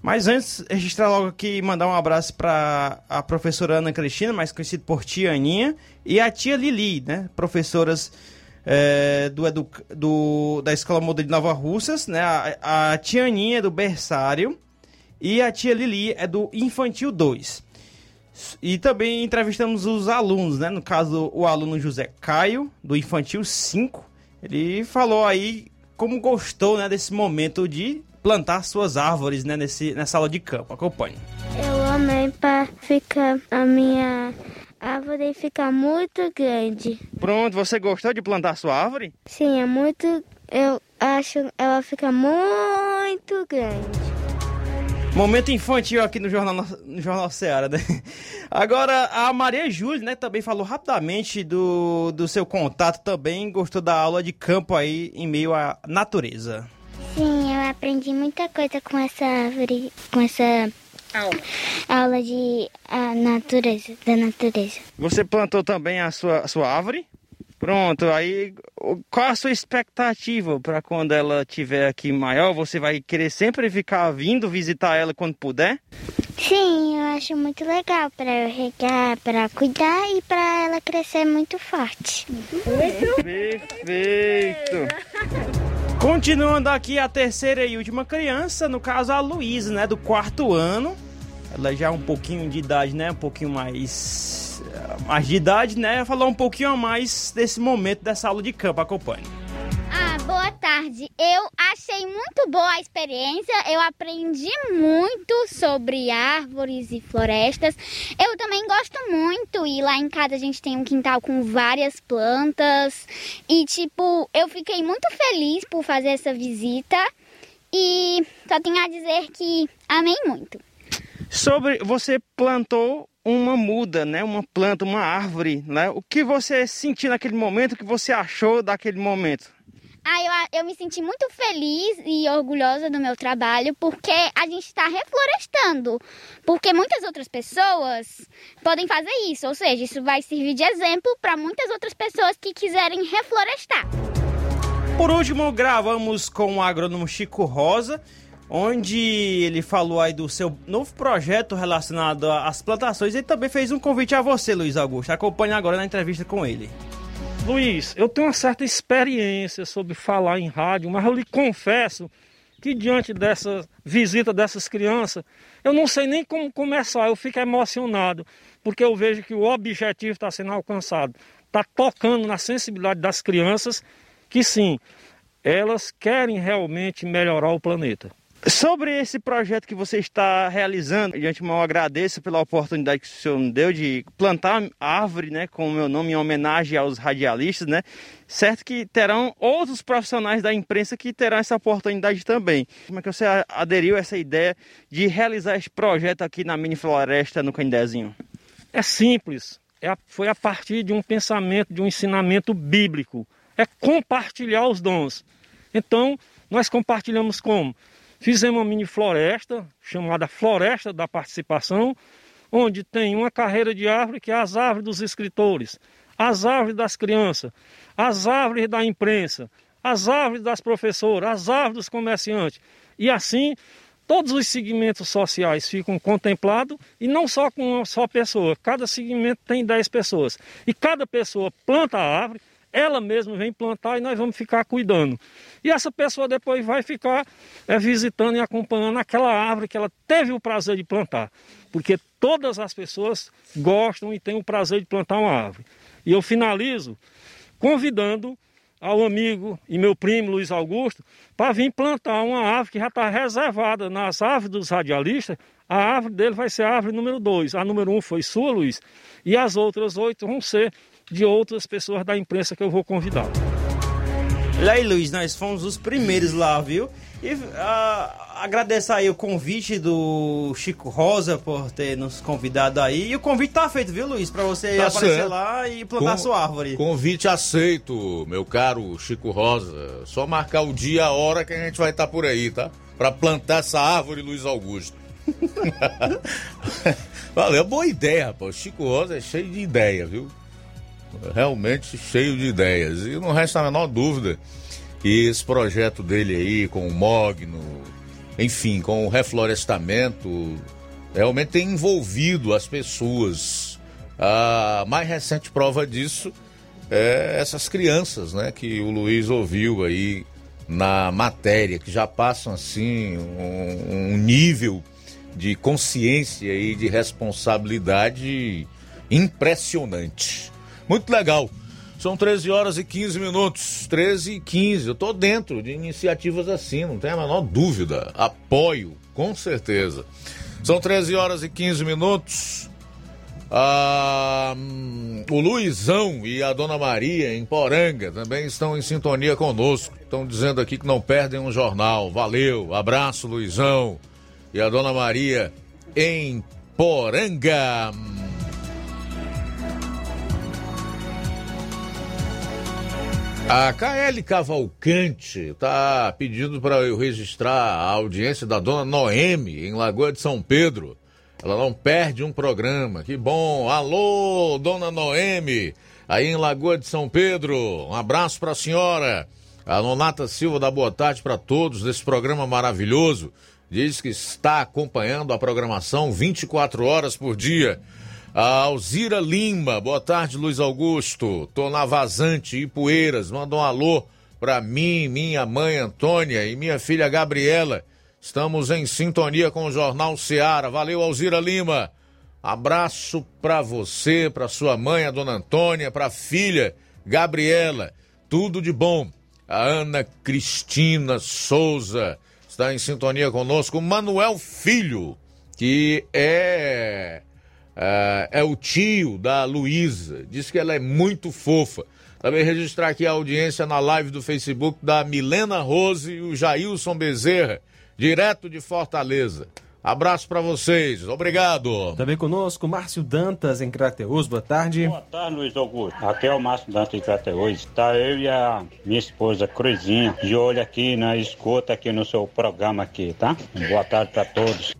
Mas antes, registrar logo aqui mandar um abraço para a professora Ana Cristina, mais conhecida por Tia Aninha, e a tia Lili, né? Professoras é, do, do, da Escola Modelo de Nova Russas, né? A, a tia Aninha é do berçário e a tia Lili é do Infantil 2. E também entrevistamos os alunos, né? No caso, o aluno José Caio, do Infantil 5. Ele falou aí como gostou né, desse momento de plantar suas árvores né, nesse, nessa aula de campo. Acompanhe. Eu amei para ficar a minha árvore ficar muito grande. Pronto, você gostou de plantar sua árvore? Sim, é muito. Eu acho ela fica muito grande. Momento infantil aqui no Jornal, no Jornal Seara, né? Agora, a Maria Júlia, né, também falou rapidamente do, do seu contato também, gostou da aula de campo aí em meio à natureza. Sim, eu aprendi muita coisa com essa árvore, com essa aula, aula de a natureza, da natureza. Você plantou também a sua, a sua árvore? Pronto, aí qual a sua expectativa para quando ela tiver aqui maior? Você vai querer sempre ficar vindo visitar ela quando puder? Sim, eu acho muito legal para eu regar, para cuidar e para ela crescer muito forte. Perfeito. Continuando aqui a terceira e última criança, no caso a Luísa, né, do quarto ano. Ela já é um pouquinho de idade, né, um pouquinho mais mais de idade, né? Falar um pouquinho a mais desse momento dessa aula de campo, acompanhe. Ah, boa tarde. Eu achei muito boa a experiência. Eu aprendi muito sobre árvores e florestas. Eu também gosto muito e lá em casa a gente tem um quintal com várias plantas e tipo, eu fiquei muito feliz por fazer essa visita e só tenho a dizer que amei muito. Sobre você plantou uma muda, né? Uma planta, uma árvore, né? O que você sentiu naquele momento? O que você achou daquele momento? Ah, eu, eu me senti muito feliz e orgulhosa do meu trabalho porque a gente está reflorestando. Porque muitas outras pessoas podem fazer isso, ou seja, isso vai servir de exemplo para muitas outras pessoas que quiserem reflorestar. Por último, gravamos com o agrônomo Chico Rosa, onde ele falou aí do seu novo projeto relacionado às plantações e também fez um convite a você, Luiz Augusto. Acompanhe agora na entrevista com ele. Luiz, eu tenho uma certa experiência sobre falar em rádio, mas eu lhe confesso que diante dessa visita dessas crianças, eu não sei nem como começar, eu fico emocionado, porque eu vejo que o objetivo está sendo alcançado, está tocando na sensibilidade das crianças, que sim, elas querem realmente melhorar o planeta. Sobre esse projeto que você está realizando, de antemão agradeço pela oportunidade que o senhor me deu de plantar árvore, né, com o meu nome em homenagem aos radialistas, né? Certo que terão outros profissionais da imprensa que terão essa oportunidade também. Como é que você aderiu a essa ideia de realizar esse projeto aqui na mini floresta no Candezinho? É simples, é foi a partir de um pensamento, de um ensinamento bíblico. É compartilhar os dons. Então, nós compartilhamos como? Fizemos uma mini floresta, chamada Floresta da Participação, onde tem uma carreira de árvore, que é as árvores dos escritores, as árvores das crianças, as árvores da imprensa, as árvores das professoras, as árvores dos comerciantes. E assim, todos os segmentos sociais ficam contemplados e não só com uma só pessoa. Cada segmento tem 10 pessoas. E cada pessoa planta a árvore, ela mesma vem plantar e nós vamos ficar cuidando. E essa pessoa depois vai ficar é, visitando e acompanhando aquela árvore que ela teve o prazer de plantar. Porque todas as pessoas gostam e têm o prazer de plantar uma árvore. E eu finalizo convidando ao amigo e meu primo Luiz Augusto para vir plantar uma árvore que já está reservada nas árvores dos radialistas. A árvore dele vai ser a árvore número 2. A número 1 um foi sua, Luiz, e as outras oito vão ser de outras pessoas da imprensa que eu vou convidar. Olha aí, Luiz, nós fomos os primeiros lá, viu? E ah, agradecer aí o convite do Chico Rosa por ter nos convidado aí. E o convite tá feito, viu, Luiz? Pra você Tá aparecer certo. lá e plantar Com- sua árvore. Convite aceito, meu caro Chico Rosa. Só marcar o dia e a hora que a gente vai estar por aí, tá? Pra plantar essa árvore, Luiz Augusto. Valeu, boa ideia, rapaz. O Chico Rosa é cheio de ideia, viu? Realmente cheio de ideias. E não resta a menor dúvida que esse projeto dele aí, com o Mogno, enfim, com o reflorestamento, realmente tem envolvido as pessoas. A mais recente prova disso é essas crianças, né, que o Luiz ouviu aí na matéria, que já passam assim um, um nível de consciência e de responsabilidade impressionante. Muito legal. São 13 horas e 15 minutos. 13 e 15. Eu tô dentro de iniciativas assim, não tem a menor dúvida. Apoio, com certeza. São 13 horas e 15 minutos. Ah, hum, o Luizão e a Dona Maria em Poranga também estão em sintonia conosco. Estão dizendo aqui que não perdem um jornal. Valeu, abraço, Luizão. E a Dona Maria em Poranga. A KL Cavalcante está pedindo para eu registrar a audiência da dona Noemi, em Lagoa de São Pedro. Ela não perde um programa. Que bom. Alô, dona Noemi. aí em Lagoa de São Pedro. Um abraço para a senhora. A Nonata Silva da boa tarde para todos desse programa maravilhoso. Diz que está acompanhando a programação 24 horas por dia. A Alzira Lima, boa tarde, Luiz Augusto. Tô na Vazante, Ipueiras. Manda um alô para mim, minha mãe Antônia e minha filha Gabriela. Estamos em sintonia com o Jornal Seara. Valeu, Alzira Lima. Abraço para você, para sua mãe, a dona Antônia, para a filha Gabriela. Tudo de bom. A Ana Cristina Souza está em sintonia conosco. Manuel Filho, que é, é, é o tio da Luísa. Diz que ela é muito fofa. Também registrar aqui a audiência na live do Facebook da Milena Rose e o Jailson Bezerra, direto de Fortaleza. Abraço para vocês, obrigado. Também conosco, Márcio Dantas, em Crateus, boa tarde. Boa tarde, Luiz Augusto. Aqui é o Márcio Dantas, em Crateus. Tá eu e a minha esposa, Cruzinha, de olho aqui na escuta aqui no seu programa aqui, tá? Boa tarde para todos.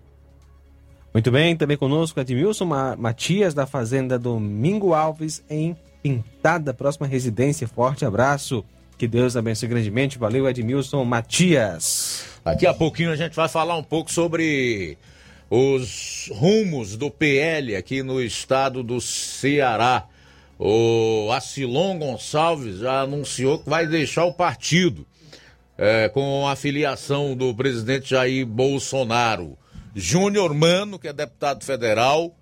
Muito bem, também conosco, Edmilson Matias, da Fazenda Domingo Alves, em Pintada, próxima residência. Forte abraço. Que Deus abençoe grandemente. Valeu, Edmilson Matias. Daqui a pouquinho a gente vai falar um pouco sobre os rumos do PL aqui no estado do Ceará. O Acilon Gonçalves já anunciou que vai deixar o partido é, com a filiação do presidente Jair Bolsonaro. Júnior Mano, que é deputado federal,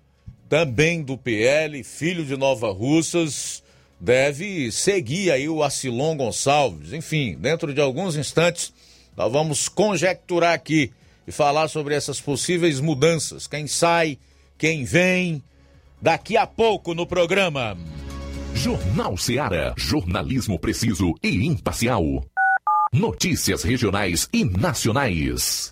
também do PL, filho de Nova Russas, deve seguir aí o Acilon Gonçalves. Enfim, dentro de alguns instantes, nós vamos conjecturar aqui e falar sobre essas possíveis mudanças. Quem sai, quem vem, daqui a pouco no programa. Jornal Seara. Jornalismo preciso e imparcial. Notícias regionais e nacionais.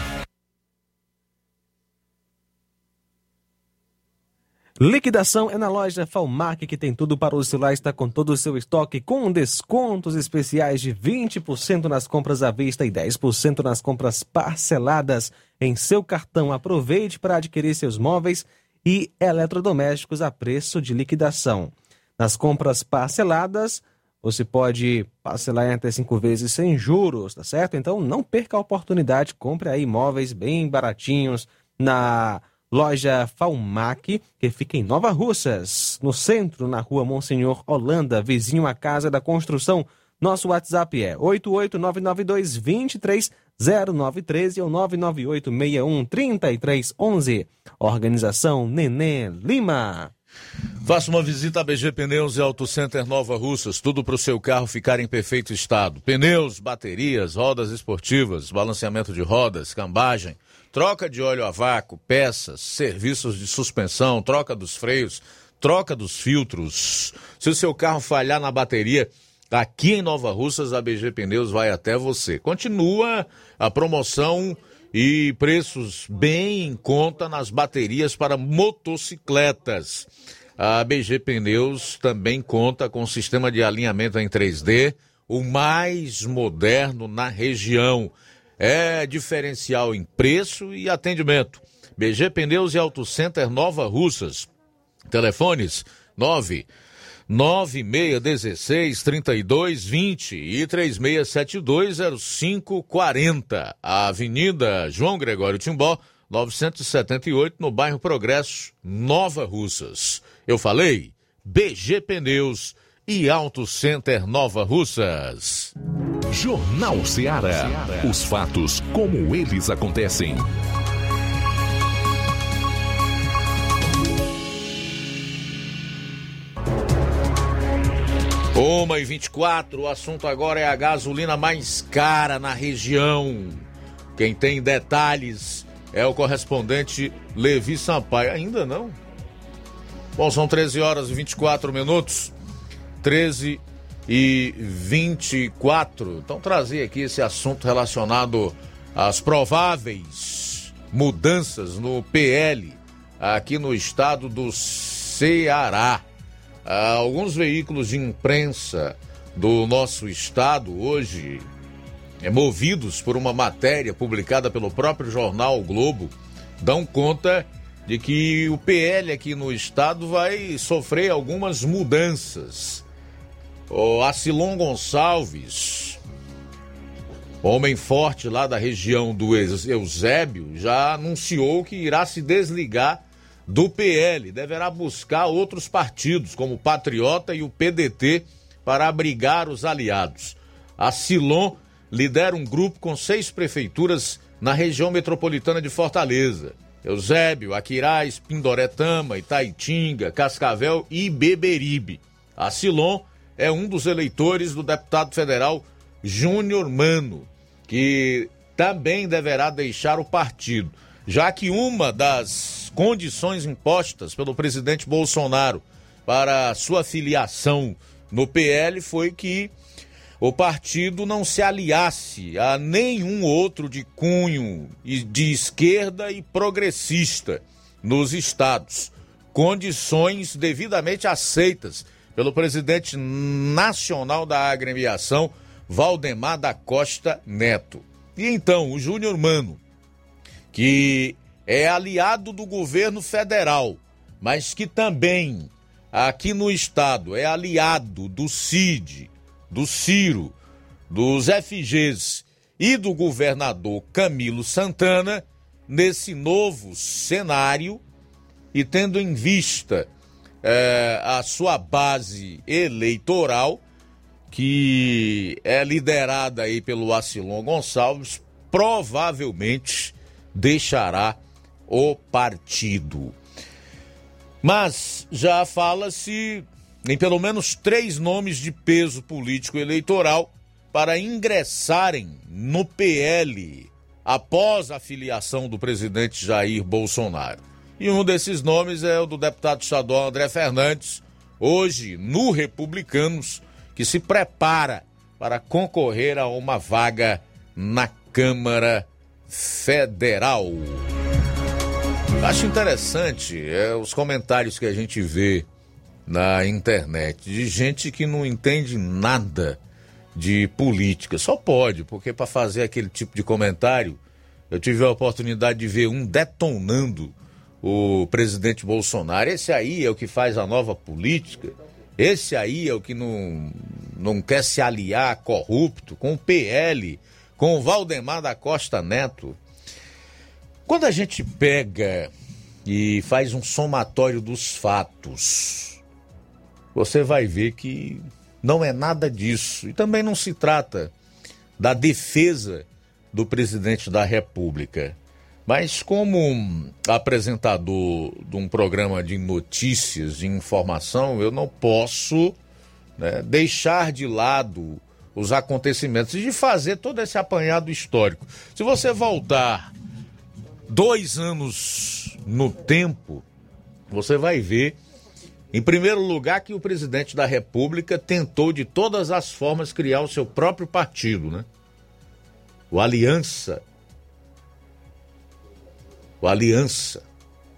Liquidação é na loja Falmac, que tem tudo para o celular, está com todo o seu estoque, com descontos especiais de 20% nas compras à vista e 10% nas compras parceladas em seu cartão. Aproveite para adquirir seus móveis e eletrodomésticos a preço de liquidação. Nas compras parceladas, você pode parcelar em até cinco vezes sem juros, tá certo? Então não perca a oportunidade, compre aí móveis bem baratinhos na Loja Falmac, que fica em Nova Russas, no centro, na rua Monsenhor Holanda, vizinho à Casa da Construção. Nosso WhatsApp é 88992230913 ou 998613311. Organização Nenê Lima. Faça uma visita a BG Pneus e Auto Center Nova Russas, tudo para o seu carro ficar em perfeito estado. Pneus, baterias, rodas esportivas, balanceamento de rodas, cambagem, troca de óleo a vácuo, peças, serviços de suspensão, troca dos freios, troca dos filtros. Se o seu carro falhar na bateria, aqui em Nova Russas, a BG Pneus vai até você. Continua a promoção e preços bem em conta nas baterias para motocicletas. A BG Pneus também conta com sistema de alinhamento em 3D, o mais moderno na região. É diferencial em preço e atendimento. BG Pneus e Auto Center Nova Russas. Telefones 9 9616 3220 e 36720540. A Avenida João Gregório Timbó, 978, no bairro Progresso, Nova Russas. Eu falei BG Pneus e Auto Center Nova Russas. Jornal Ceará. Os fatos como eles acontecem. Uma e 24, o assunto agora é a gasolina mais cara na região. Quem tem detalhes é o correspondente Levi Sampaio. Ainda não? Bom, são 13 horas e 24 minutos. 13 e 24. Então, trazer aqui esse assunto relacionado às prováveis mudanças no PL aqui no estado do Ceará. Ah, alguns veículos de imprensa do nosso estado hoje, é, movidos por uma matéria publicada pelo próprio jornal o Globo, dão conta de que o PL aqui no estado vai sofrer algumas mudanças. O Acilon Gonçalves, homem forte lá da região do Eusébio, já anunciou que irá se desligar do PL. Deverá buscar outros partidos, como o Patriota e o PDT, para abrigar os aliados. A Silon lidera um grupo com seis prefeituras na região metropolitana de Fortaleza. Eusébio, Aquiraz, Pindoretama, Itaitinga, Cascavel e Beberibe. A Silon é um dos eleitores do deputado federal Júnior Mano, que também deverá deixar o partido, já que uma das condições impostas pelo presidente Bolsonaro para sua filiação no PL foi que o partido não se aliasse a nenhum outro de cunho de esquerda e progressista nos estados, condições devidamente aceitas pelo presidente nacional da agremiação, Valdemar da Costa Neto. E então, o Júnior Mano, que é aliado do governo federal, mas que também aqui no estado é aliado do CID, do Ciro, dos FGs e do governador Camilo Santana, nesse novo cenário e tendo em vista é, a sua base eleitoral, que é liderada aí pelo Acilon Gonçalves, provavelmente deixará o partido. Mas já fala-se em pelo menos três nomes de peso político eleitoral para ingressarem no PL após a filiação do presidente Jair Bolsonaro. E um desses nomes é o do deputado estadual André Fernandes, hoje no Republicanos, que se prepara para concorrer a uma vaga na Câmara Federal. Acho interessante é, os comentários que a gente vê na internet de gente que não entende nada de política. Só pode, porque para fazer aquele tipo de comentário, eu tive a oportunidade de ver um detonando o presidente Bolsonaro. Esse aí é o que faz a nova política. Esse aí é o que não, não quer se aliar corrupto com o PL, com o Valdemar da Costa Neto. Quando a gente pega e faz um somatório dos fatos, você vai ver que não é nada disso. E também não se trata da defesa do presidente da República. Mas como apresentador de um programa de notícias, de informação, eu não posso né, deixar de lado os acontecimentos e de fazer todo esse apanhado histórico. Se você voltar dois anos no tempo, você vai ver, em primeiro lugar, que o presidente da República tentou de todas as formas criar o seu próprio partido, né? O Aliança. O Aliança.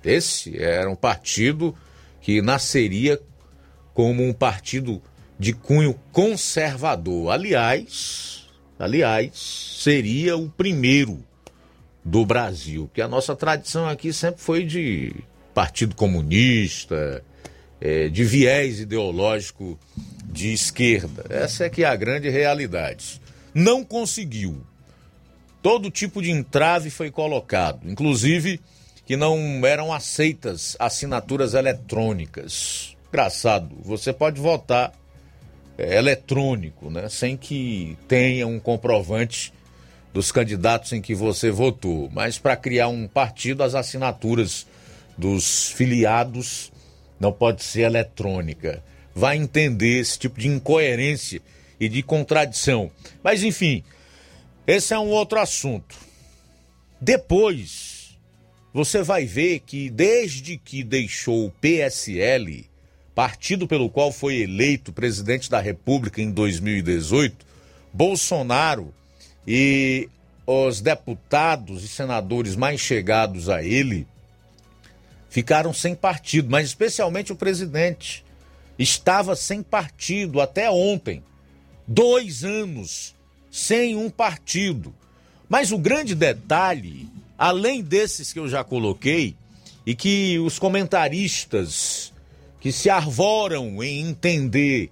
Esse era um partido que nasceria como um partido de cunho conservador. Aliás, aliás, seria o primeiro do Brasil, que a nossa tradição aqui sempre foi de Partido Comunista, é, de viés ideológico de esquerda. Essa é que é a grande realidade. Não conseguiu. Todo tipo de entrave foi colocado, inclusive que não eram aceitas assinaturas eletrônicas. Engraçado, você pode votar é, eletrônico, né, sem que tenha um comprovante dos candidatos em que você votou, mas para criar um partido, as assinaturas dos filiados não pode ser eletrônica. Vai entender esse tipo de incoerência e de contradição. Mas enfim, esse é um outro assunto. Depois, você vai ver que desde que deixou o PSL, partido pelo qual foi eleito presidente da República em 2018, Bolsonaro e os deputados e senadores mais chegados a ele ficaram sem partido, mas especialmente o presidente estava sem partido até ontem. Dois anos sem um partido. Mas o grande detalhe, além desses que eu já coloquei, e que os comentaristas que se arvoram em entender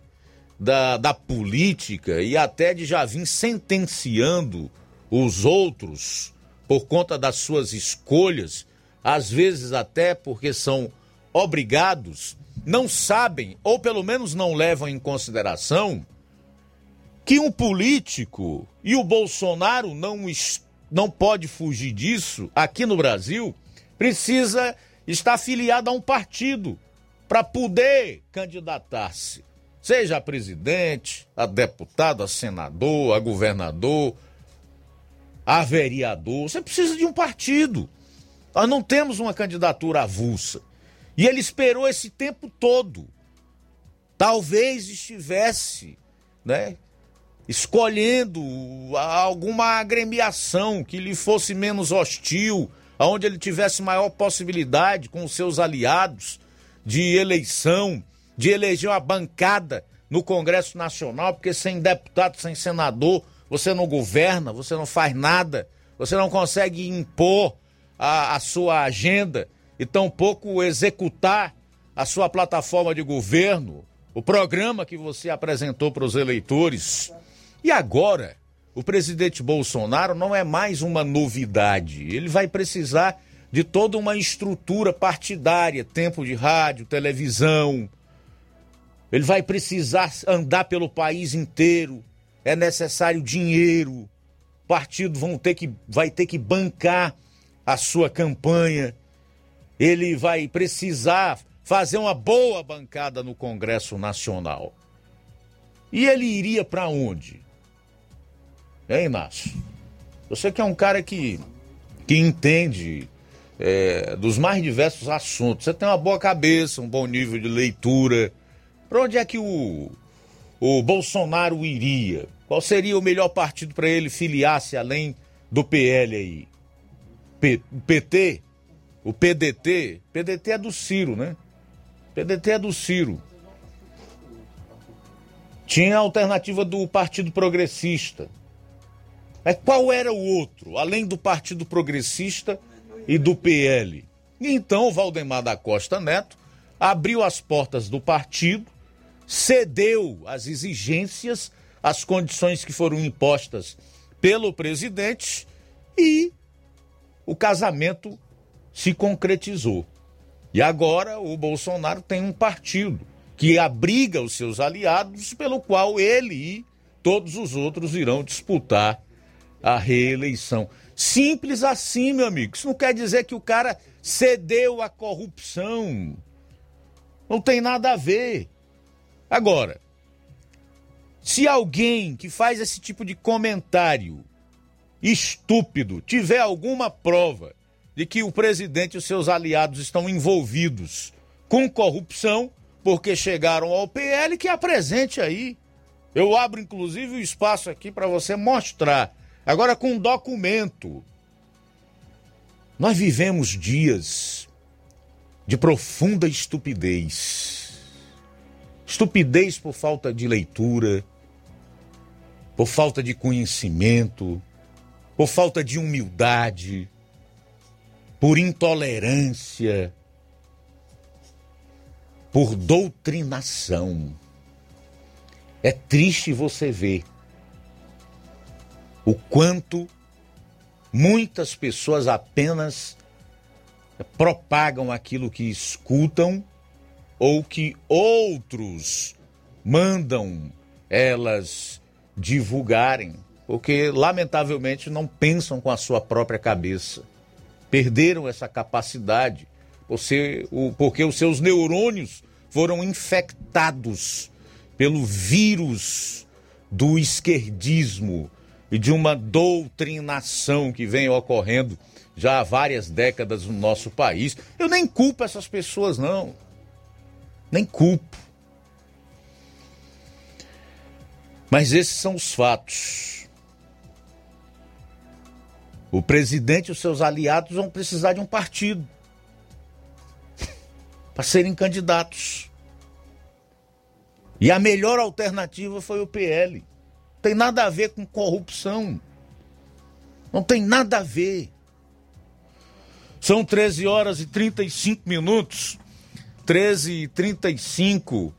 da, da política e até de já vir sentenciando os outros por conta das suas escolhas, às vezes até porque são obrigados, não sabem, ou pelo menos não levam em consideração, que um político, e o Bolsonaro não, não pode fugir disso, aqui no Brasil, precisa estar afiliado a um partido para poder candidatar-se. seja a presidente, a deputado, a senador, a governador, a vereador. Você precisa de um partido. Nós não temos uma candidatura avulsa. E ele esperou esse tempo todo. Talvez estivesse, né, escolhendo alguma agremiação que lhe fosse menos hostil, aonde ele tivesse maior possibilidade com os seus aliados de eleição, de eleger uma bancada no Congresso Nacional, porque sem deputado, sem senador, você não governa, você não faz nada, você não consegue impor a, a sua agenda e tampouco executar a sua plataforma de governo, o programa que você apresentou para os eleitores. E agora, o presidente Bolsonaro não é mais uma novidade. Ele vai precisar de toda uma estrutura partidária, tempo de rádio, televisão. Ele vai precisar andar pelo país inteiro. É necessário dinheiro. O partido vão ter que, vai ter que bancar a sua campanha. Ele vai precisar fazer uma boa bancada no Congresso Nacional. E ele iria para onde? Hein, Inácio? Você que é um cara que, que entende é, dos mais diversos assuntos. Você tem uma boa cabeça, um bom nível de leitura. Para onde é que o, o Bolsonaro iria? Qual seria o melhor partido para ele filiar-se além do PL aí? P, PT? O PDT? PDT é do Ciro, né? PDT é do Ciro. Tinha a alternativa do Partido Progressista. Mas qual era o outro, além do Partido Progressista e do PL? Então, Valdemar da Costa Neto abriu as portas do partido, cedeu às exigências, às condições que foram impostas pelo presidente e o casamento se concretizou. E agora o Bolsonaro tem um partido que abriga os seus aliados, pelo qual ele e todos os outros irão disputar a reeleição. Simples assim, meu amigo. Isso não quer dizer que o cara cedeu à corrupção. Não tem nada a ver. Agora, se alguém que faz esse tipo de comentário estúpido tiver alguma prova de que o presidente e os seus aliados estão envolvidos com corrupção, porque chegaram ao PL, que apresente aí. Eu abro inclusive o espaço aqui para você mostrar Agora, com um documento. Nós vivemos dias de profunda estupidez. Estupidez por falta de leitura, por falta de conhecimento, por falta de humildade, por intolerância, por doutrinação. É triste você ver o quanto muitas pessoas apenas propagam aquilo que escutam ou que outros mandam elas divulgarem, porque lamentavelmente não pensam com a sua própria cabeça. Perderam essa capacidade porque os seus neurônios foram infectados pelo vírus do esquerdismo, e de uma doutrinação que vem ocorrendo já há várias décadas no nosso país. Eu nem culpo essas pessoas, não. Nem culpo. Mas esses são os fatos. O presidente e os seus aliados vão precisar de um partido para serem candidatos. E a melhor alternativa foi o PL tem nada a ver com corrupção. Não tem nada a ver. São 13 horas e 35 minutos. 13 e 35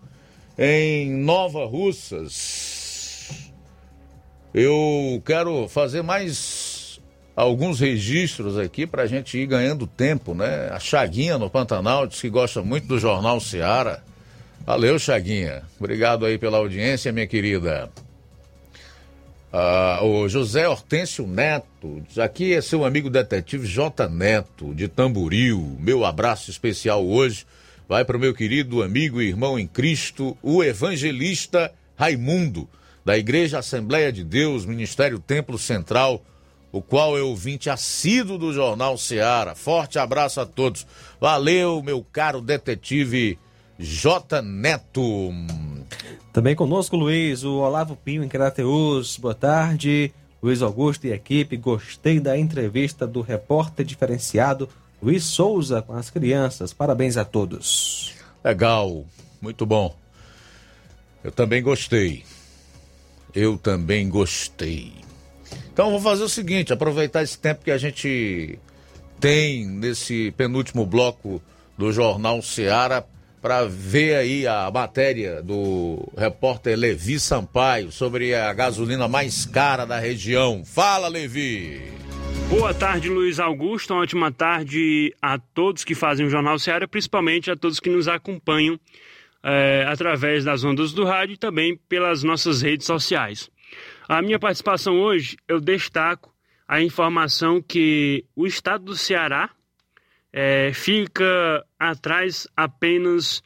em Nova Russas. Eu quero fazer mais alguns registros aqui para a gente ir ganhando tempo, né? A Chaguinha no Pantanal diz que gosta muito do Jornal Seara. Valeu, Chaguinha. Obrigado aí pela audiência, minha querida. Ah, o José Hortêncio Neto, aqui é seu amigo detetive J. Neto, de Tamboril. Meu abraço especial hoje vai para o meu querido amigo e irmão em Cristo, o evangelista Raimundo, da Igreja Assembleia de Deus, Ministério Templo Central, o qual é ouvinte assíduo do Jornal Seara. Forte abraço a todos. Valeu, meu caro detetive J. Neto. Também conosco, Luiz, o Olavo Pinho em Crateus. Boa tarde. Luiz Augusto e equipe, gostei da entrevista do repórter diferenciado Luiz Souza com as crianças. Parabéns a todos. Legal, muito bom. Eu também gostei. Eu também gostei. Então vou fazer o seguinte, aproveitar esse tempo que a gente tem nesse penúltimo bloco do Jornal Seara para ver aí a matéria do repórter Levi Sampaio sobre a gasolina mais cara da região. Fala, Levi! Boa tarde, Luiz Augusto. Uma ótima tarde a todos que fazem o Jornal Seara, principalmente a todos que nos acompanham é, através das ondas do rádio e também pelas nossas redes sociais. A minha participação hoje, eu destaco a informação que o estado do Ceará é, fica atrás apenas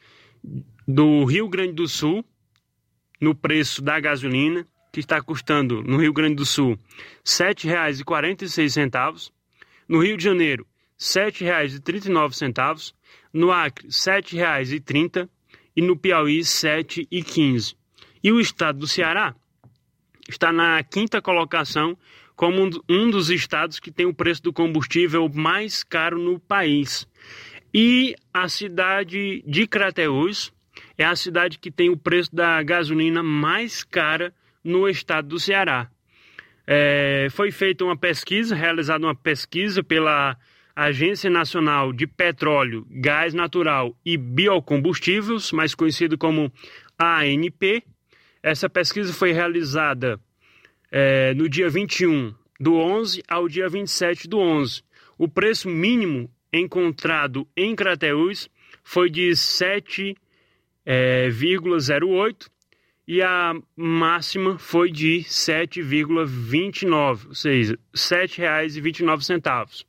do Rio Grande do Sul no preço da gasolina, que está custando no Rio Grande do Sul R$ 7,46, no Rio de Janeiro R$ 7,39, no Acre R$ 7,30 e no Piauí R$ 7,15. E o estado do Ceará está na quinta colocação como um dos estados que tem o preço do combustível mais caro no país. E a cidade de Crateús é a cidade que tem o preço da gasolina mais cara no estado do Ceará. É, foi feita uma pesquisa, realizada uma pesquisa pela Agência Nacional de Petróleo, Gás Natural e Biocombustíveis, mais conhecido como ANP. Essa pesquisa foi realizada é, no dia 21 do 11 ao dia 27 do 11. O preço mínimo encontrado em Crateús foi de 7,08 é, e a máxima foi de 7,29, ou seja, R$ 7,29.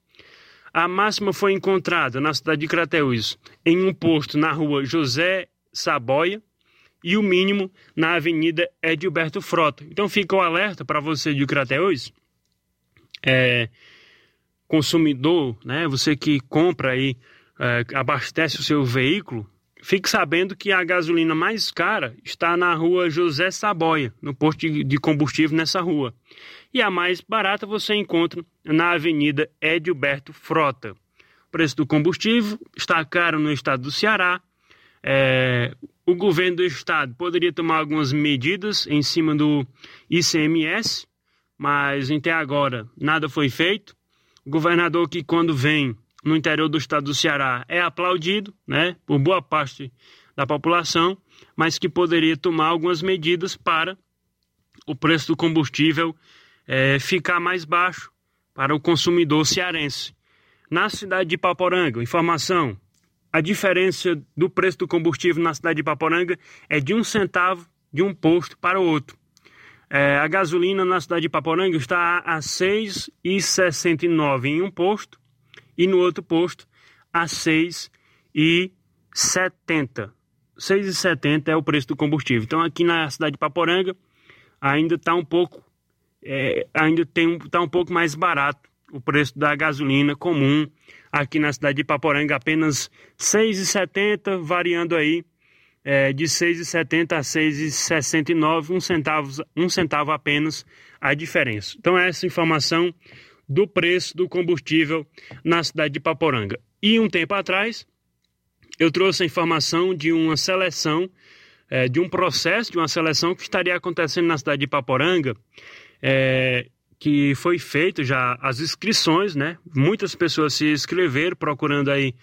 A máxima foi encontrada na cidade de Crateús em um posto na rua José Saboia, e o mínimo na Avenida Edilberto Frota. Então fica o alerta para você de Crateús, é, consumidor, né, você que compra aí, é, abastece o seu veículo, fique sabendo que a gasolina mais cara está na rua José Saboia, no posto de combustível nessa rua. E a mais barata você encontra na Avenida Edilberto Frota. O preço do combustível está caro no estado do Ceará. É, o governo do estado poderia tomar algumas medidas em cima do ICMS, mas até agora nada foi feito. O governador que quando vem no interior do estado do Ceará é aplaudido, né, por boa parte da população, mas que poderia tomar algumas medidas para o preço do combustível é, ficar mais baixo para o consumidor cearense. Na cidade de Paporanga, informação, a diferença do preço do combustível na cidade de Paporanga é de um centavo de um posto para o outro. É, a gasolina na cidade de Paporanga está a R$ 6,69 em um posto e no outro posto a R$ 6,70. R$ 6,70 é o preço do combustível. Então aqui na cidade de Paporanga ainda está um pouco é, ainda tem está um pouco mais barato o preço da gasolina comum aqui na cidade de Paporanga apenas R$ 6,70, variando aí é, de R$ 6,70 a R$ 6,69, um centavo, um centavo apenas a diferença. Então essa informação do preço do combustível na cidade de Paporanga. E um tempo atrás eu trouxe a informação de uma seleção, é, de um processo de uma seleção que estaria acontecendo na cidade de Paporanga, é, que foi feito já as inscrições, né? Muitas pessoas se inscreveram procurando aí,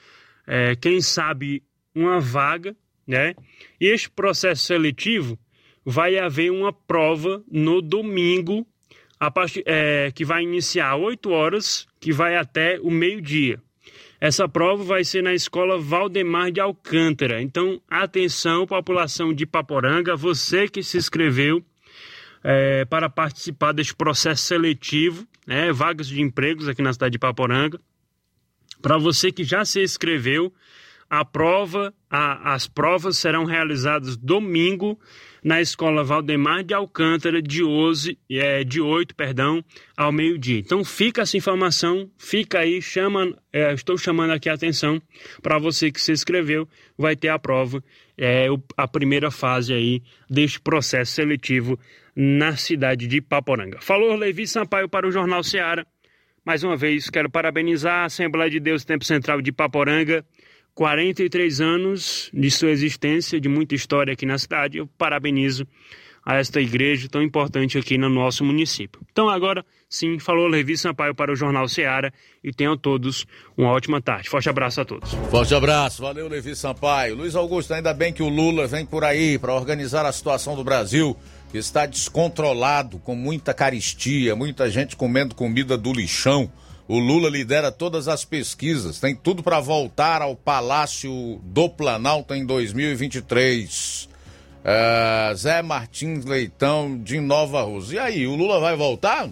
é, quem sabe, uma vaga, né? E este processo seletivo vai haver uma prova no domingo, a partir, é, que vai iniciar 8 horas, que vai até o meio-dia. Essa prova vai ser na escola Valdemar de Alcântara. Então, atenção, população de Paporanga, você que se inscreveu, é, para participar deste processo seletivo, né, vagas de empregos aqui na cidade de Paporanga. Para você que já se inscreveu, A prova, a, as provas serão realizadas domingo na Escola Valdemar de Alcântara de 11, é, de 8, perdão, ao meio-dia. Então fica essa informação, fica aí, chama, é, estou chamando aqui a atenção para você que se inscreveu, vai ter a prova, é a primeira fase aí deste processo seletivo na cidade de Paporanga. Falou Levi Sampaio para o Jornal Ceará. Mais uma vez, quero parabenizar a Assembleia de Deus Tempo Central de Paporanga 43 anos de sua existência, de muita história aqui na cidade. Eu parabenizo a esta igreja tão importante aqui no nosso município. Então agora sim, falou Levi Sampaio para o Jornal Seara e tenham todos uma ótima tarde. Forte abraço a todos. Forte abraço, valeu Levi Sampaio. Luiz Augusto, ainda bem que o Lula vem por aí para organizar a situação do Brasil, que está descontrolado, com muita caristia, muita gente comendo comida do lixão. O Lula lidera todas as pesquisas, tem tudo para voltar ao Palácio do Planalto em 2023. É, Zé Martins Leitão de Nova Rússia. E aí, o Lula vai voltar?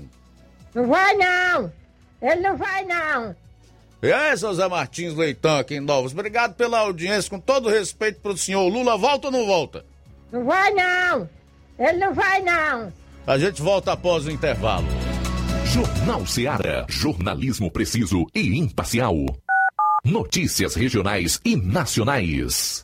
Não vai não! Ele não vai não! E aí, seu Zé Martins Leitão aqui em Novos. Obrigado pela audiência, com todo respeito pro senhor. Lula volta ou não volta? Não vai não! Ele não vai não! A gente volta após o intervalo. Jornal Seara. Jornalismo preciso e imparcial. Notícias regionais e nacionais.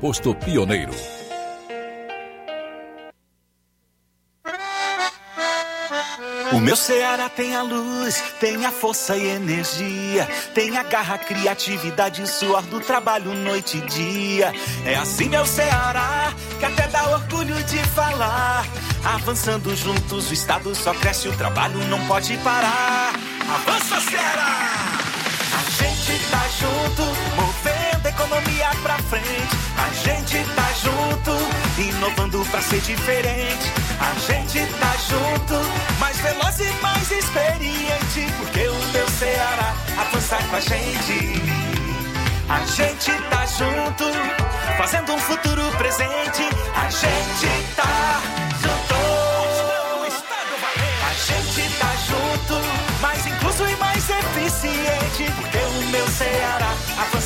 posto Pioneiro. O meu Ceará tem a luz, tem a força e energia, tem a garra, criatividade e suor do trabalho noite e dia. É assim meu Ceará, que até dá orgulho de falar. Avançando juntos, o estado só cresce, o trabalho não pode parar. Avança Ceará! A gente tá junto, a economia pra frente. A gente tá junto, inovando pra ser diferente. A gente tá junto, mais veloz e mais experiente. Porque o meu Ceará avança com a gente. A gente tá junto, fazendo um futuro presente. A gente tá junto. A gente tá junto, mais incluso e mais eficiente. Porque o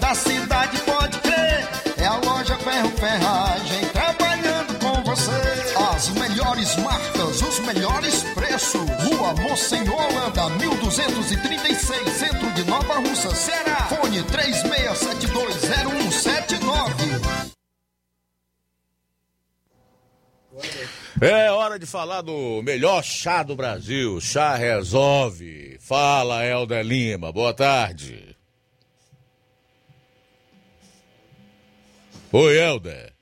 Da cidade, pode crer. É a loja Ferro Ferragem trabalhando com você. As melhores marcas, os melhores preços. Rua Monsenhor Holanda, 1236, centro de Nova Russa, Ceará. Fone 36720179. É hora de falar do melhor chá do Brasil, Chá Resolve. Fala, Helder Lima, boa tarde. Oi, Helder.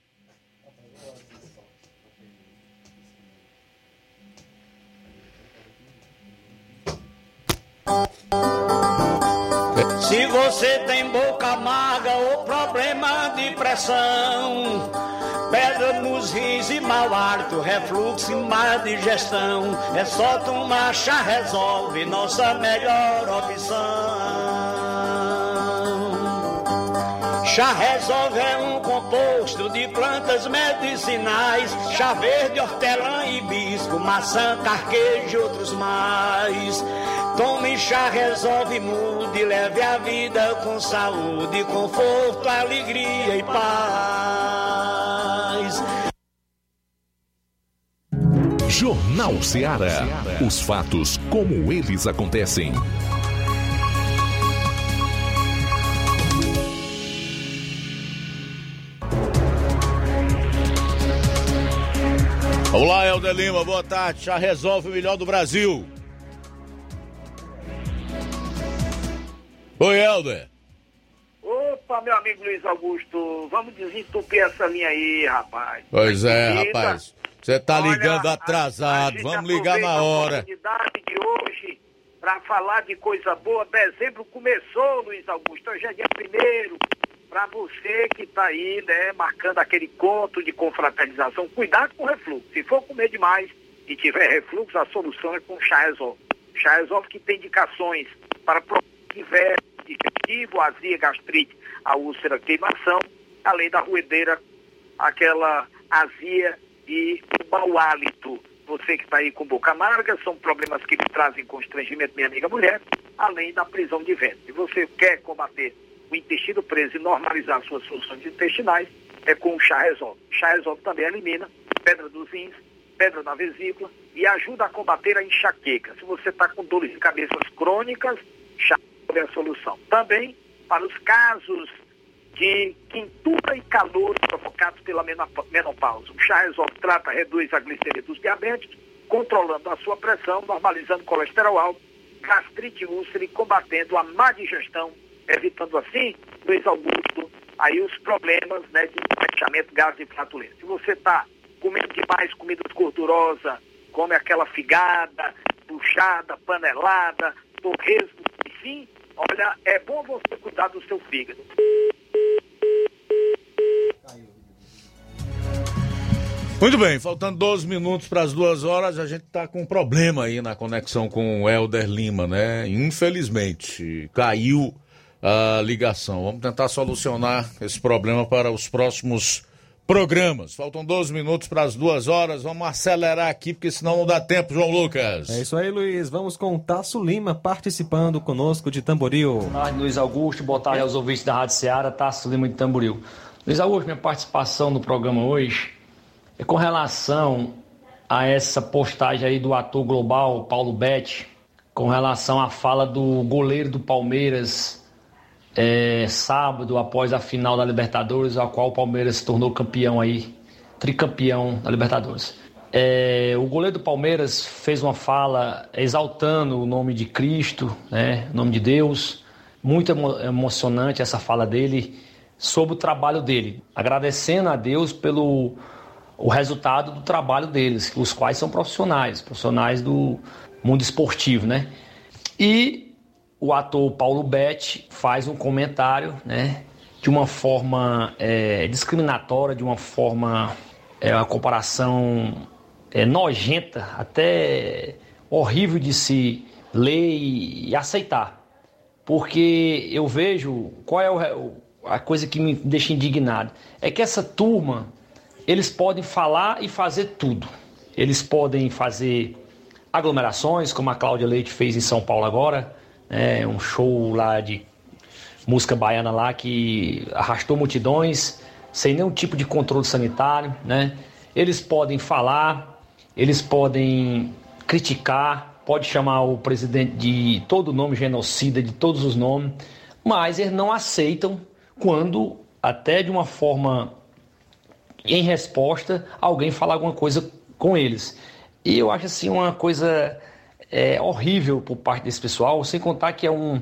Se você tem boca amarga ou problema de pressão, pedra nos rins e mau hálito, refluxo e má digestão, é só tomar chá resolve, nossa melhor opção. Chá resolve é um composto de plantas medicinais, chá verde, hortelã, hibisco, maçã, carquejo e outros mais. Tome chá, resolve, mude, leve a vida com saúde, conforto, alegria e paz. Jornal Ceará. Os fatos como eles acontecem. Olá, Helder Lima, boa tarde. Chá Resolve o melhor do Brasil. Oi, Helder. Opa, meu amigo Luiz Augusto, vamos desentupir essa linha aí, rapaz. Pois é, rapaz. Você tá ligando a- atrasado. a Vamos ligar na a hora. oportunidade de hoje para falar de coisa boa. Dezembro começou, Luiz Augusto. Hoje é dia primeiro. Para você que está aí, né, marcando aquele conto de confraternização, cuidado com o refluxo. Se for comer demais e tiver refluxo, a solução é com chá resolve. Chá que tem indicações para diversos, digestivo, azia, gastrite, a úlcera, queimação, além da ruedeira, aquela azia e o mau hálito. Você que está aí com boca amarga, são problemas que trazem constrangimento, minha amiga mulher, além da prisão de ventre. Se você quer combater o intestino preso e normalizar suas funções intestinais, é com o chá resolve. Chá resolve também elimina pedra dos rins, pedra na vesícula e ajuda a combater a enxaqueca. Se você está com dores de cabeças crônicas, chá é a solução. Também para os casos de quintura e calor provocados pela menop- menopausa. O chá resolve trata, reduz a glicemia dos diabéticos, controlando a sua pressão, normalizando o colesterol alto, gastrite úlcera e combatendo a má digestão, evitando assim, Luiz Augusto, aí os problemas né, de empachamento, gases e flatulência. Se você está comendo demais comida gordurosa, come aquela figada, puxada, panelada, torresmo, enfim, olha, é bom você cuidar do seu fígado. Muito bem, faltando 12 minutos para as duas horas, a gente tá com um problema aí na conexão com o Helder Lima, né? Infelizmente, caiu a ligação. Vamos tentar solucionar esse problema para os próximos programas. Faltam 12 minutos para as duas horas. Vamos acelerar aqui, porque senão não dá tempo, João Lucas. É isso aí, Luiz. Vamos com o Tasso Lima participando conosco de Tamboril. Boa tarde, Luiz Augusto. Boa tarde aos ouvintes da Rádio Ceará, Tasso Lima de Tamboril. Luiz Augusto, minha participação no programa hoje é com relação a essa postagem aí do ator global Paulo Betti, com relação à fala do goleiro do Palmeiras é, sábado, após a final da Libertadores, a qual o Palmeiras se tornou campeão aí, tricampeão da Libertadores. É, o goleiro do Palmeiras fez uma fala exaltando o nome de Cristo, né, o nome de Deus. Muito emo- emocionante essa fala dele sobre o trabalho dele, agradecendo a Deus pelo o resultado do trabalho deles, os quais são profissionais, profissionais do mundo esportivo, né? E o ator Paulo Betti faz um comentário, né, de uma forma é, discriminatória, de uma forma, é, uma comparação é, nojenta, até horrível de se ler e, e aceitar. Porque eu vejo, qual é o a coisa que me deixa indignado? É que essa turma, eles podem falar e fazer tudo. Eles podem fazer aglomerações, como a Cláudia Leite fez em São Paulo agora, né, um show lá de música baiana lá que arrastou multidões sem nenhum tipo de controle sanitário, né? Eles podem falar, eles podem criticar, pode chamar o presidente de todo nome genocida, de todos os nomes, mas eles não aceitam quando até de uma forma em resposta alguém falar alguma coisa com eles. E eu acho assim uma coisa é, horrível por parte desse pessoal, sem contar que é um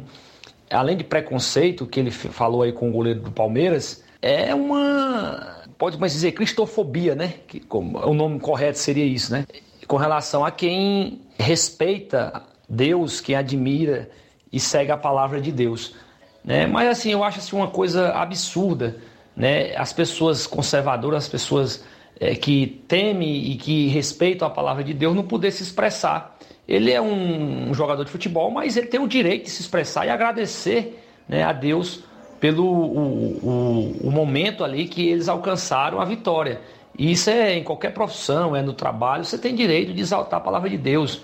além de preconceito que ele falou aí com o goleiro do Palmeiras, é uma, pode mais dizer, cristofobia, né? Que, como, o nome correto seria isso, né? Com relação a quem respeita Deus, quem admira e segue a palavra de Deus. Né? Mas assim, eu acho assim, uma coisa absurda, né? As pessoas conservadoras, as pessoas é, que temem e que respeitam a palavra de Deus não poder se expressar. Ele é um, jogador de futebol, mas ele tem o direito de se expressar e agradecer né, a Deus pelo o, o, o, momento ali que eles alcançaram a vitória. E isso é em qualquer profissão, é no trabalho, você tem direito de exaltar a palavra de Deus,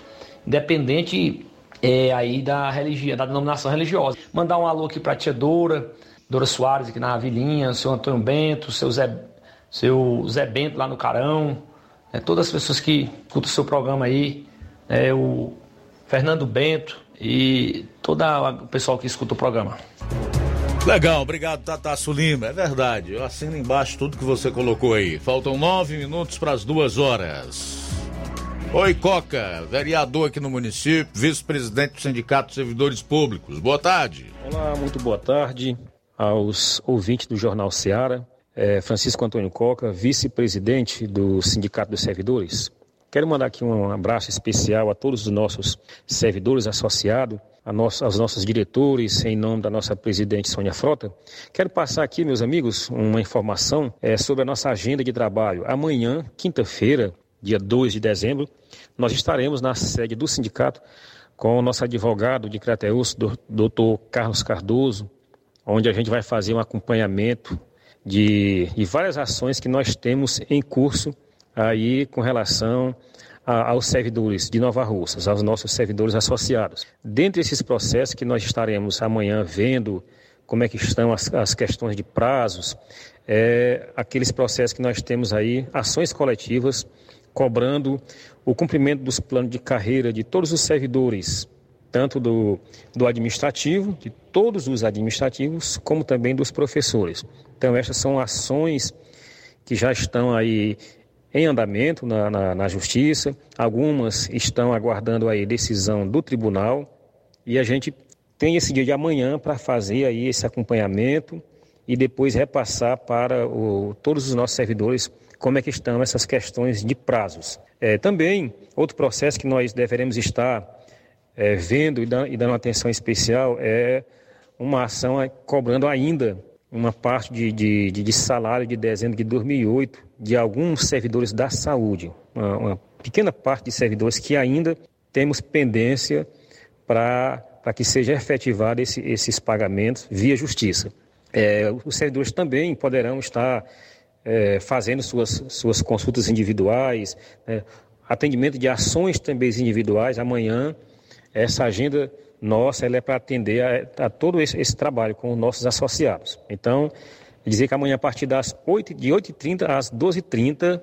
independente é, aí da religião, da denominação religiosa. Mandar um alô aqui para a tia Dora, Dora Soares aqui na Avilinha, o seu Antônio Bento, seu Zé, seu Zé Bento lá no Carão, é, todas as pessoas que escutam o seu programa aí, é, o Fernando Bento e todo o pessoal que escuta o programa. Legal, obrigado, Tataço Lima. É verdade, eu assino embaixo tudo que você colocou aí. Faltam nove minutos para as duas horas. Oi, Coca, vereador aqui no município, vice-presidente do Sindicato de Servidores Públicos. Boa tarde. Olá, muito boa tarde aos ouvintes do Jornal Seara. É Francisco Antônio Coca, vice-presidente do Sindicato dos Servidores. Quero mandar aqui um abraço especial a todos os nossos servidores associados, nossa, aos nossos diretores, em nome da nossa presidente Sônia Frota. Quero passar aqui, meus amigos, uma informação é, sobre a nossa agenda de trabalho. Amanhã, quinta-feira, dia 2 de dezembro, nós estaremos na sede do sindicato com o nosso advogado de Crateus, doutor Carlos Cardoso, onde a gente vai fazer um acompanhamento de, de várias ações que nós temos em curso aí com relação a, aos servidores de Nova Russas, aos nossos servidores associados. Dentre esses processos que nós estaremos amanhã vendo como é que estão as, as questões de prazos, é, aqueles processos que nós temos aí, ações coletivas, cobrando o cumprimento dos planos de carreira de todos os servidores, tanto do, do administrativo, de todos os administrativos, como também dos professores. Então, essas são ações que já estão aí em andamento na, na, na Justiça, algumas estão aguardando aí decisão do tribunal e a gente tem esse dia de amanhã para fazer aí esse acompanhamento e depois repassar para o, todos os nossos servidores como é que estão essas questões de prazos. É, também, outro processo que nós deveremos estar é, vendo e, e dando atenção especial é uma ação cobrando ainda uma parte de, de, de, salário de dezembro de 2008 de alguns servidores da saúde, uma, uma pequena parte de servidores que ainda temos pendência para que seja efetivado esse, esses pagamentos via justiça. É, os servidores também poderão estar é, fazendo suas, suas consultas individuais, é, atendimento de ações também individuais. Amanhã, essa agenda nossa ela é para atender a, a todo esse, esse, trabalho com os nossos associados. Então, dizer que amanhã, a partir das 8, de 8h30 às 12h30,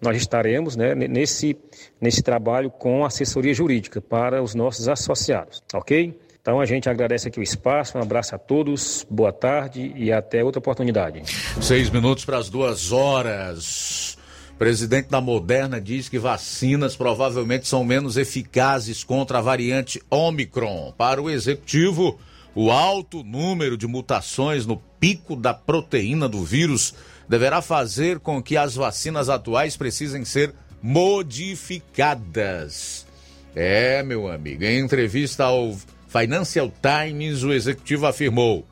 nós estaremos né, nesse, nesse trabalho com assessoria jurídica para os nossos associados, ok? Então a gente agradece aqui o espaço, um abraço a todos, boa tarde e até outra oportunidade. Seis minutos para as duas horas. Presidente da Moderna diz que vacinas provavelmente são menos eficazes contra a variante Omicron. Para o executivo, o alto número de mutações no pico da proteína do vírus deverá fazer com que as vacinas atuais precisem ser modificadas. É, meu amigo, em entrevista ao Financial Times, o executivo afirmou,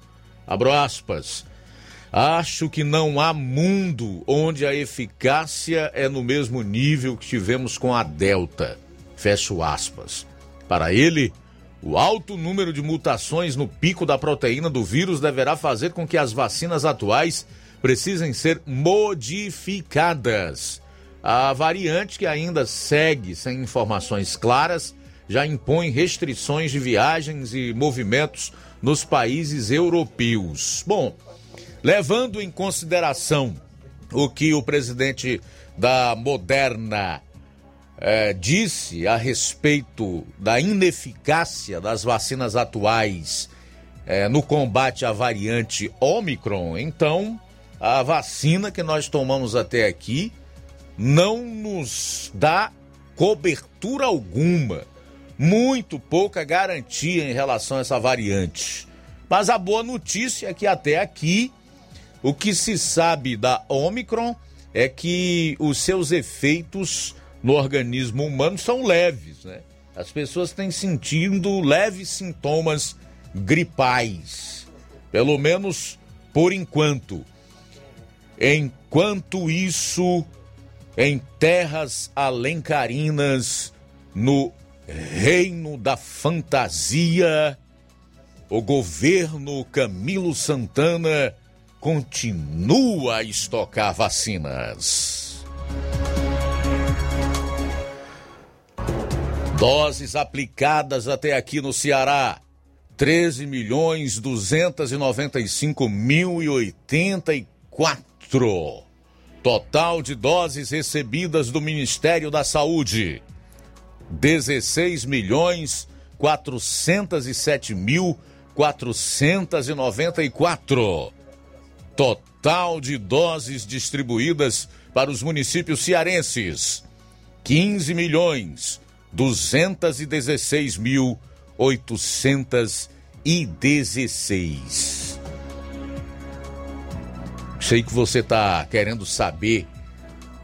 abro aspas, Acho que não há mundo onde a eficácia é no mesmo nível que tivemos com a Delta. Fecho aspas. Para ele, o alto número de mutações no pico da proteína do vírus deverá fazer com que as vacinas atuais precisem ser modificadas. A variante que ainda segue sem informações claras já impõe restrições de viagens e movimentos nos países europeus. Bom, levando em consideração o que o presidente da Moderna eh, disse a respeito da ineficácia das vacinas atuais eh, no combate à variante Omicron, então a vacina que nós tomamos até aqui não nos dá cobertura alguma, muito pouca garantia em relação a essa variante. Mas a boa notícia é que até aqui o que se sabe da Omicron é que os seus efeitos no organismo humano são leves, né? As pessoas têm sentindo leves sintomas gripais, pelo menos por enquanto. Enquanto isso, em terras alencarinas, no reino da fantasia, o governo Camilo Santana continua a estocar vacinas. Doses aplicadas até aqui no Ceará. 13 milhões 295 mil e 84. Total de doses recebidas do Ministério da Saúde: 16 milhões 407 mil 494. Total de doses distribuídas para os municípios cearenses: 15 milhões 216 mil 816. Sei que você está querendo saber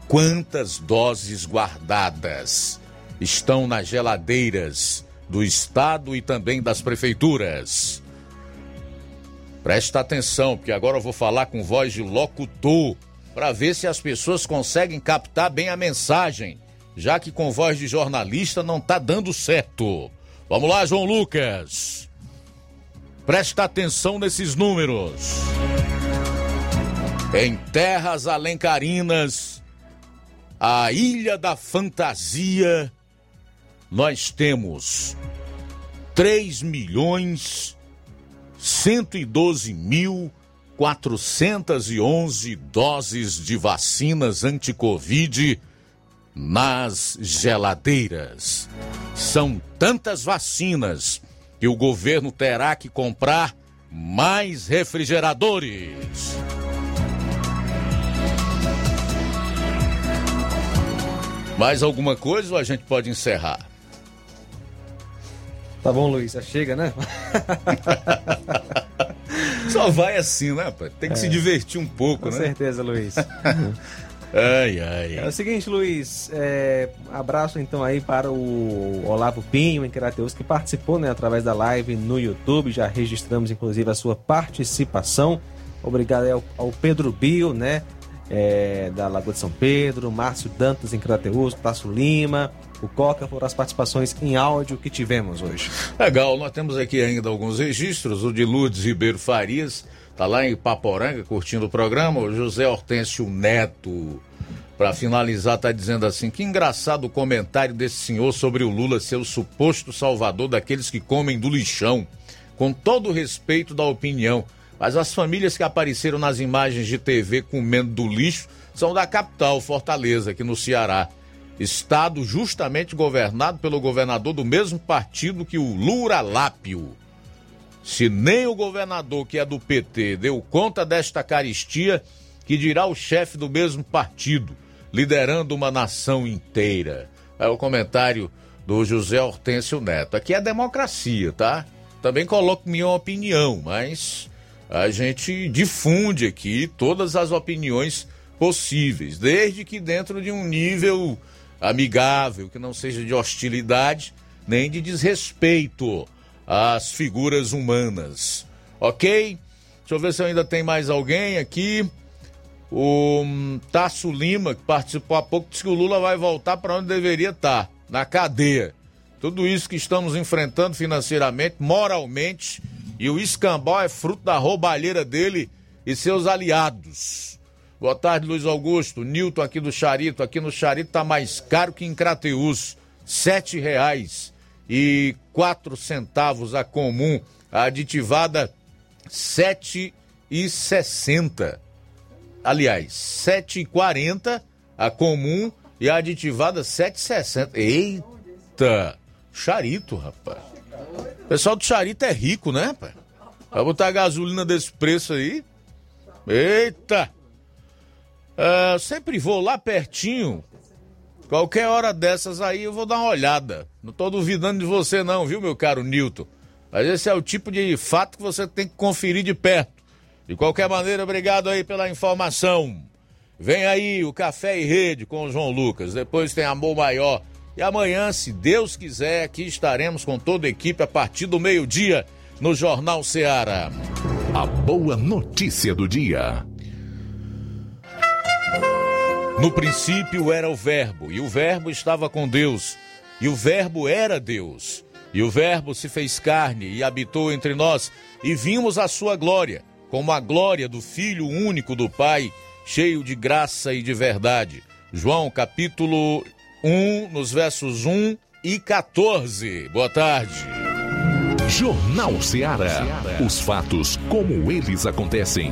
quantas doses guardadas estão nas geladeiras do estado e também das prefeituras. Presta atenção, porque agora eu vou falar com voz de locutor para ver se as pessoas conseguem captar bem a mensagem, já que com voz de jornalista não está dando certo. Vamos lá, João Lucas. Presta atenção nesses números. Em terras alencarinas, a Ilha da Fantasia, nós temos 3 milhões 112 mil 411 doses de vacinas anti-Covid nas geladeiras. São tantas vacinas que o governo terá que comprar mais refrigeradores. Mais alguma coisa ou a gente pode encerrar? Tá bom, Luiz, já chega, né? Só vai assim, né, pai? Tem que é. se divertir um pouco, Com né? Com certeza, Luiz. ai, ai. É o seguinte, Luiz, é, abraço então aí para o Olavo Pinho, em Crateus, que participou né, através da live no YouTube. Já registramos, inclusive, a sua participação. Obrigado ao, ao Pedro Bio, né? É, da Lagoa de São Pedro, Márcio Dantas em Crateus, Tasso Lima, o Coca foram as participações em áudio que tivemos hoje. Legal, nós temos aqui ainda alguns registros. O de Lourdes Ribeiro Farias, tá lá em Paporanga curtindo o programa. O José Hortêncio Neto, para finalizar, tá dizendo assim: que engraçado o comentário desse senhor sobre o Lula ser o suposto salvador daqueles que comem do lixão. Com todo o respeito da opinião, mas as famílias que apareceram nas imagens de TV comendo do lixo são da capital, Fortaleza, aqui no Ceará. Estado justamente governado pelo governador do mesmo partido que o Lura Lápio. Se nem o governador, que é do PT, deu conta desta caristia, que dirá o chefe do mesmo partido, liderando uma nação inteira. É o comentário do José Hortêncio Neto. Aqui é democracia, tá? Também coloco minha opinião, mas a gente difunde aqui todas as opiniões possíveis, desde que dentro de um nível amigável, que não seja de hostilidade nem de desrespeito às figuras humanas. Ok? Deixa eu ver se ainda tem mais alguém aqui. O Tasso Lima, que participou há pouco, disse que o Lula vai voltar para onde deveria estar na cadeia. Tudo isso que estamos enfrentando financeiramente, moralmente, e o escambau é fruto da roubalheira dele e seus aliados. Boa tarde, Luiz Augusto. Nilton aqui do Charito. Aqui no Charito tá mais caro que em Crateus. Sete reais e quatro centavos a comum a aditivada 7,60. Aliás, 7,40 a comum e a aditivada 7,60. Eita! Charito, rapaz. O pessoal do Charito é rico, né, rapaz? Vai botar gasolina desse preço aí. Eita! Uh, sempre vou lá pertinho. Qualquer hora dessas aí eu vou dar uma olhada. Não tô duvidando de você, não, viu, meu caro Newton? Mas esse é o tipo de fato que você tem que conferir de perto. De qualquer maneira, obrigado aí pela informação. Vem aí o Café e Rede com o João Lucas. Depois tem Amor Maior. E amanhã, se Deus quiser, aqui estaremos com toda a equipe a partir do meio-dia no Jornal Ceará. A boa notícia do dia. No princípio era o Verbo, e o Verbo estava com Deus, e o Verbo era Deus. E o Verbo se fez carne e habitou entre nós, e vimos a sua glória, como a glória do Filho único do Pai, cheio de graça e de verdade. João capítulo 1, nos versos 1 e 14. Boa tarde. Jornal Ceará. Os fatos como eles acontecem.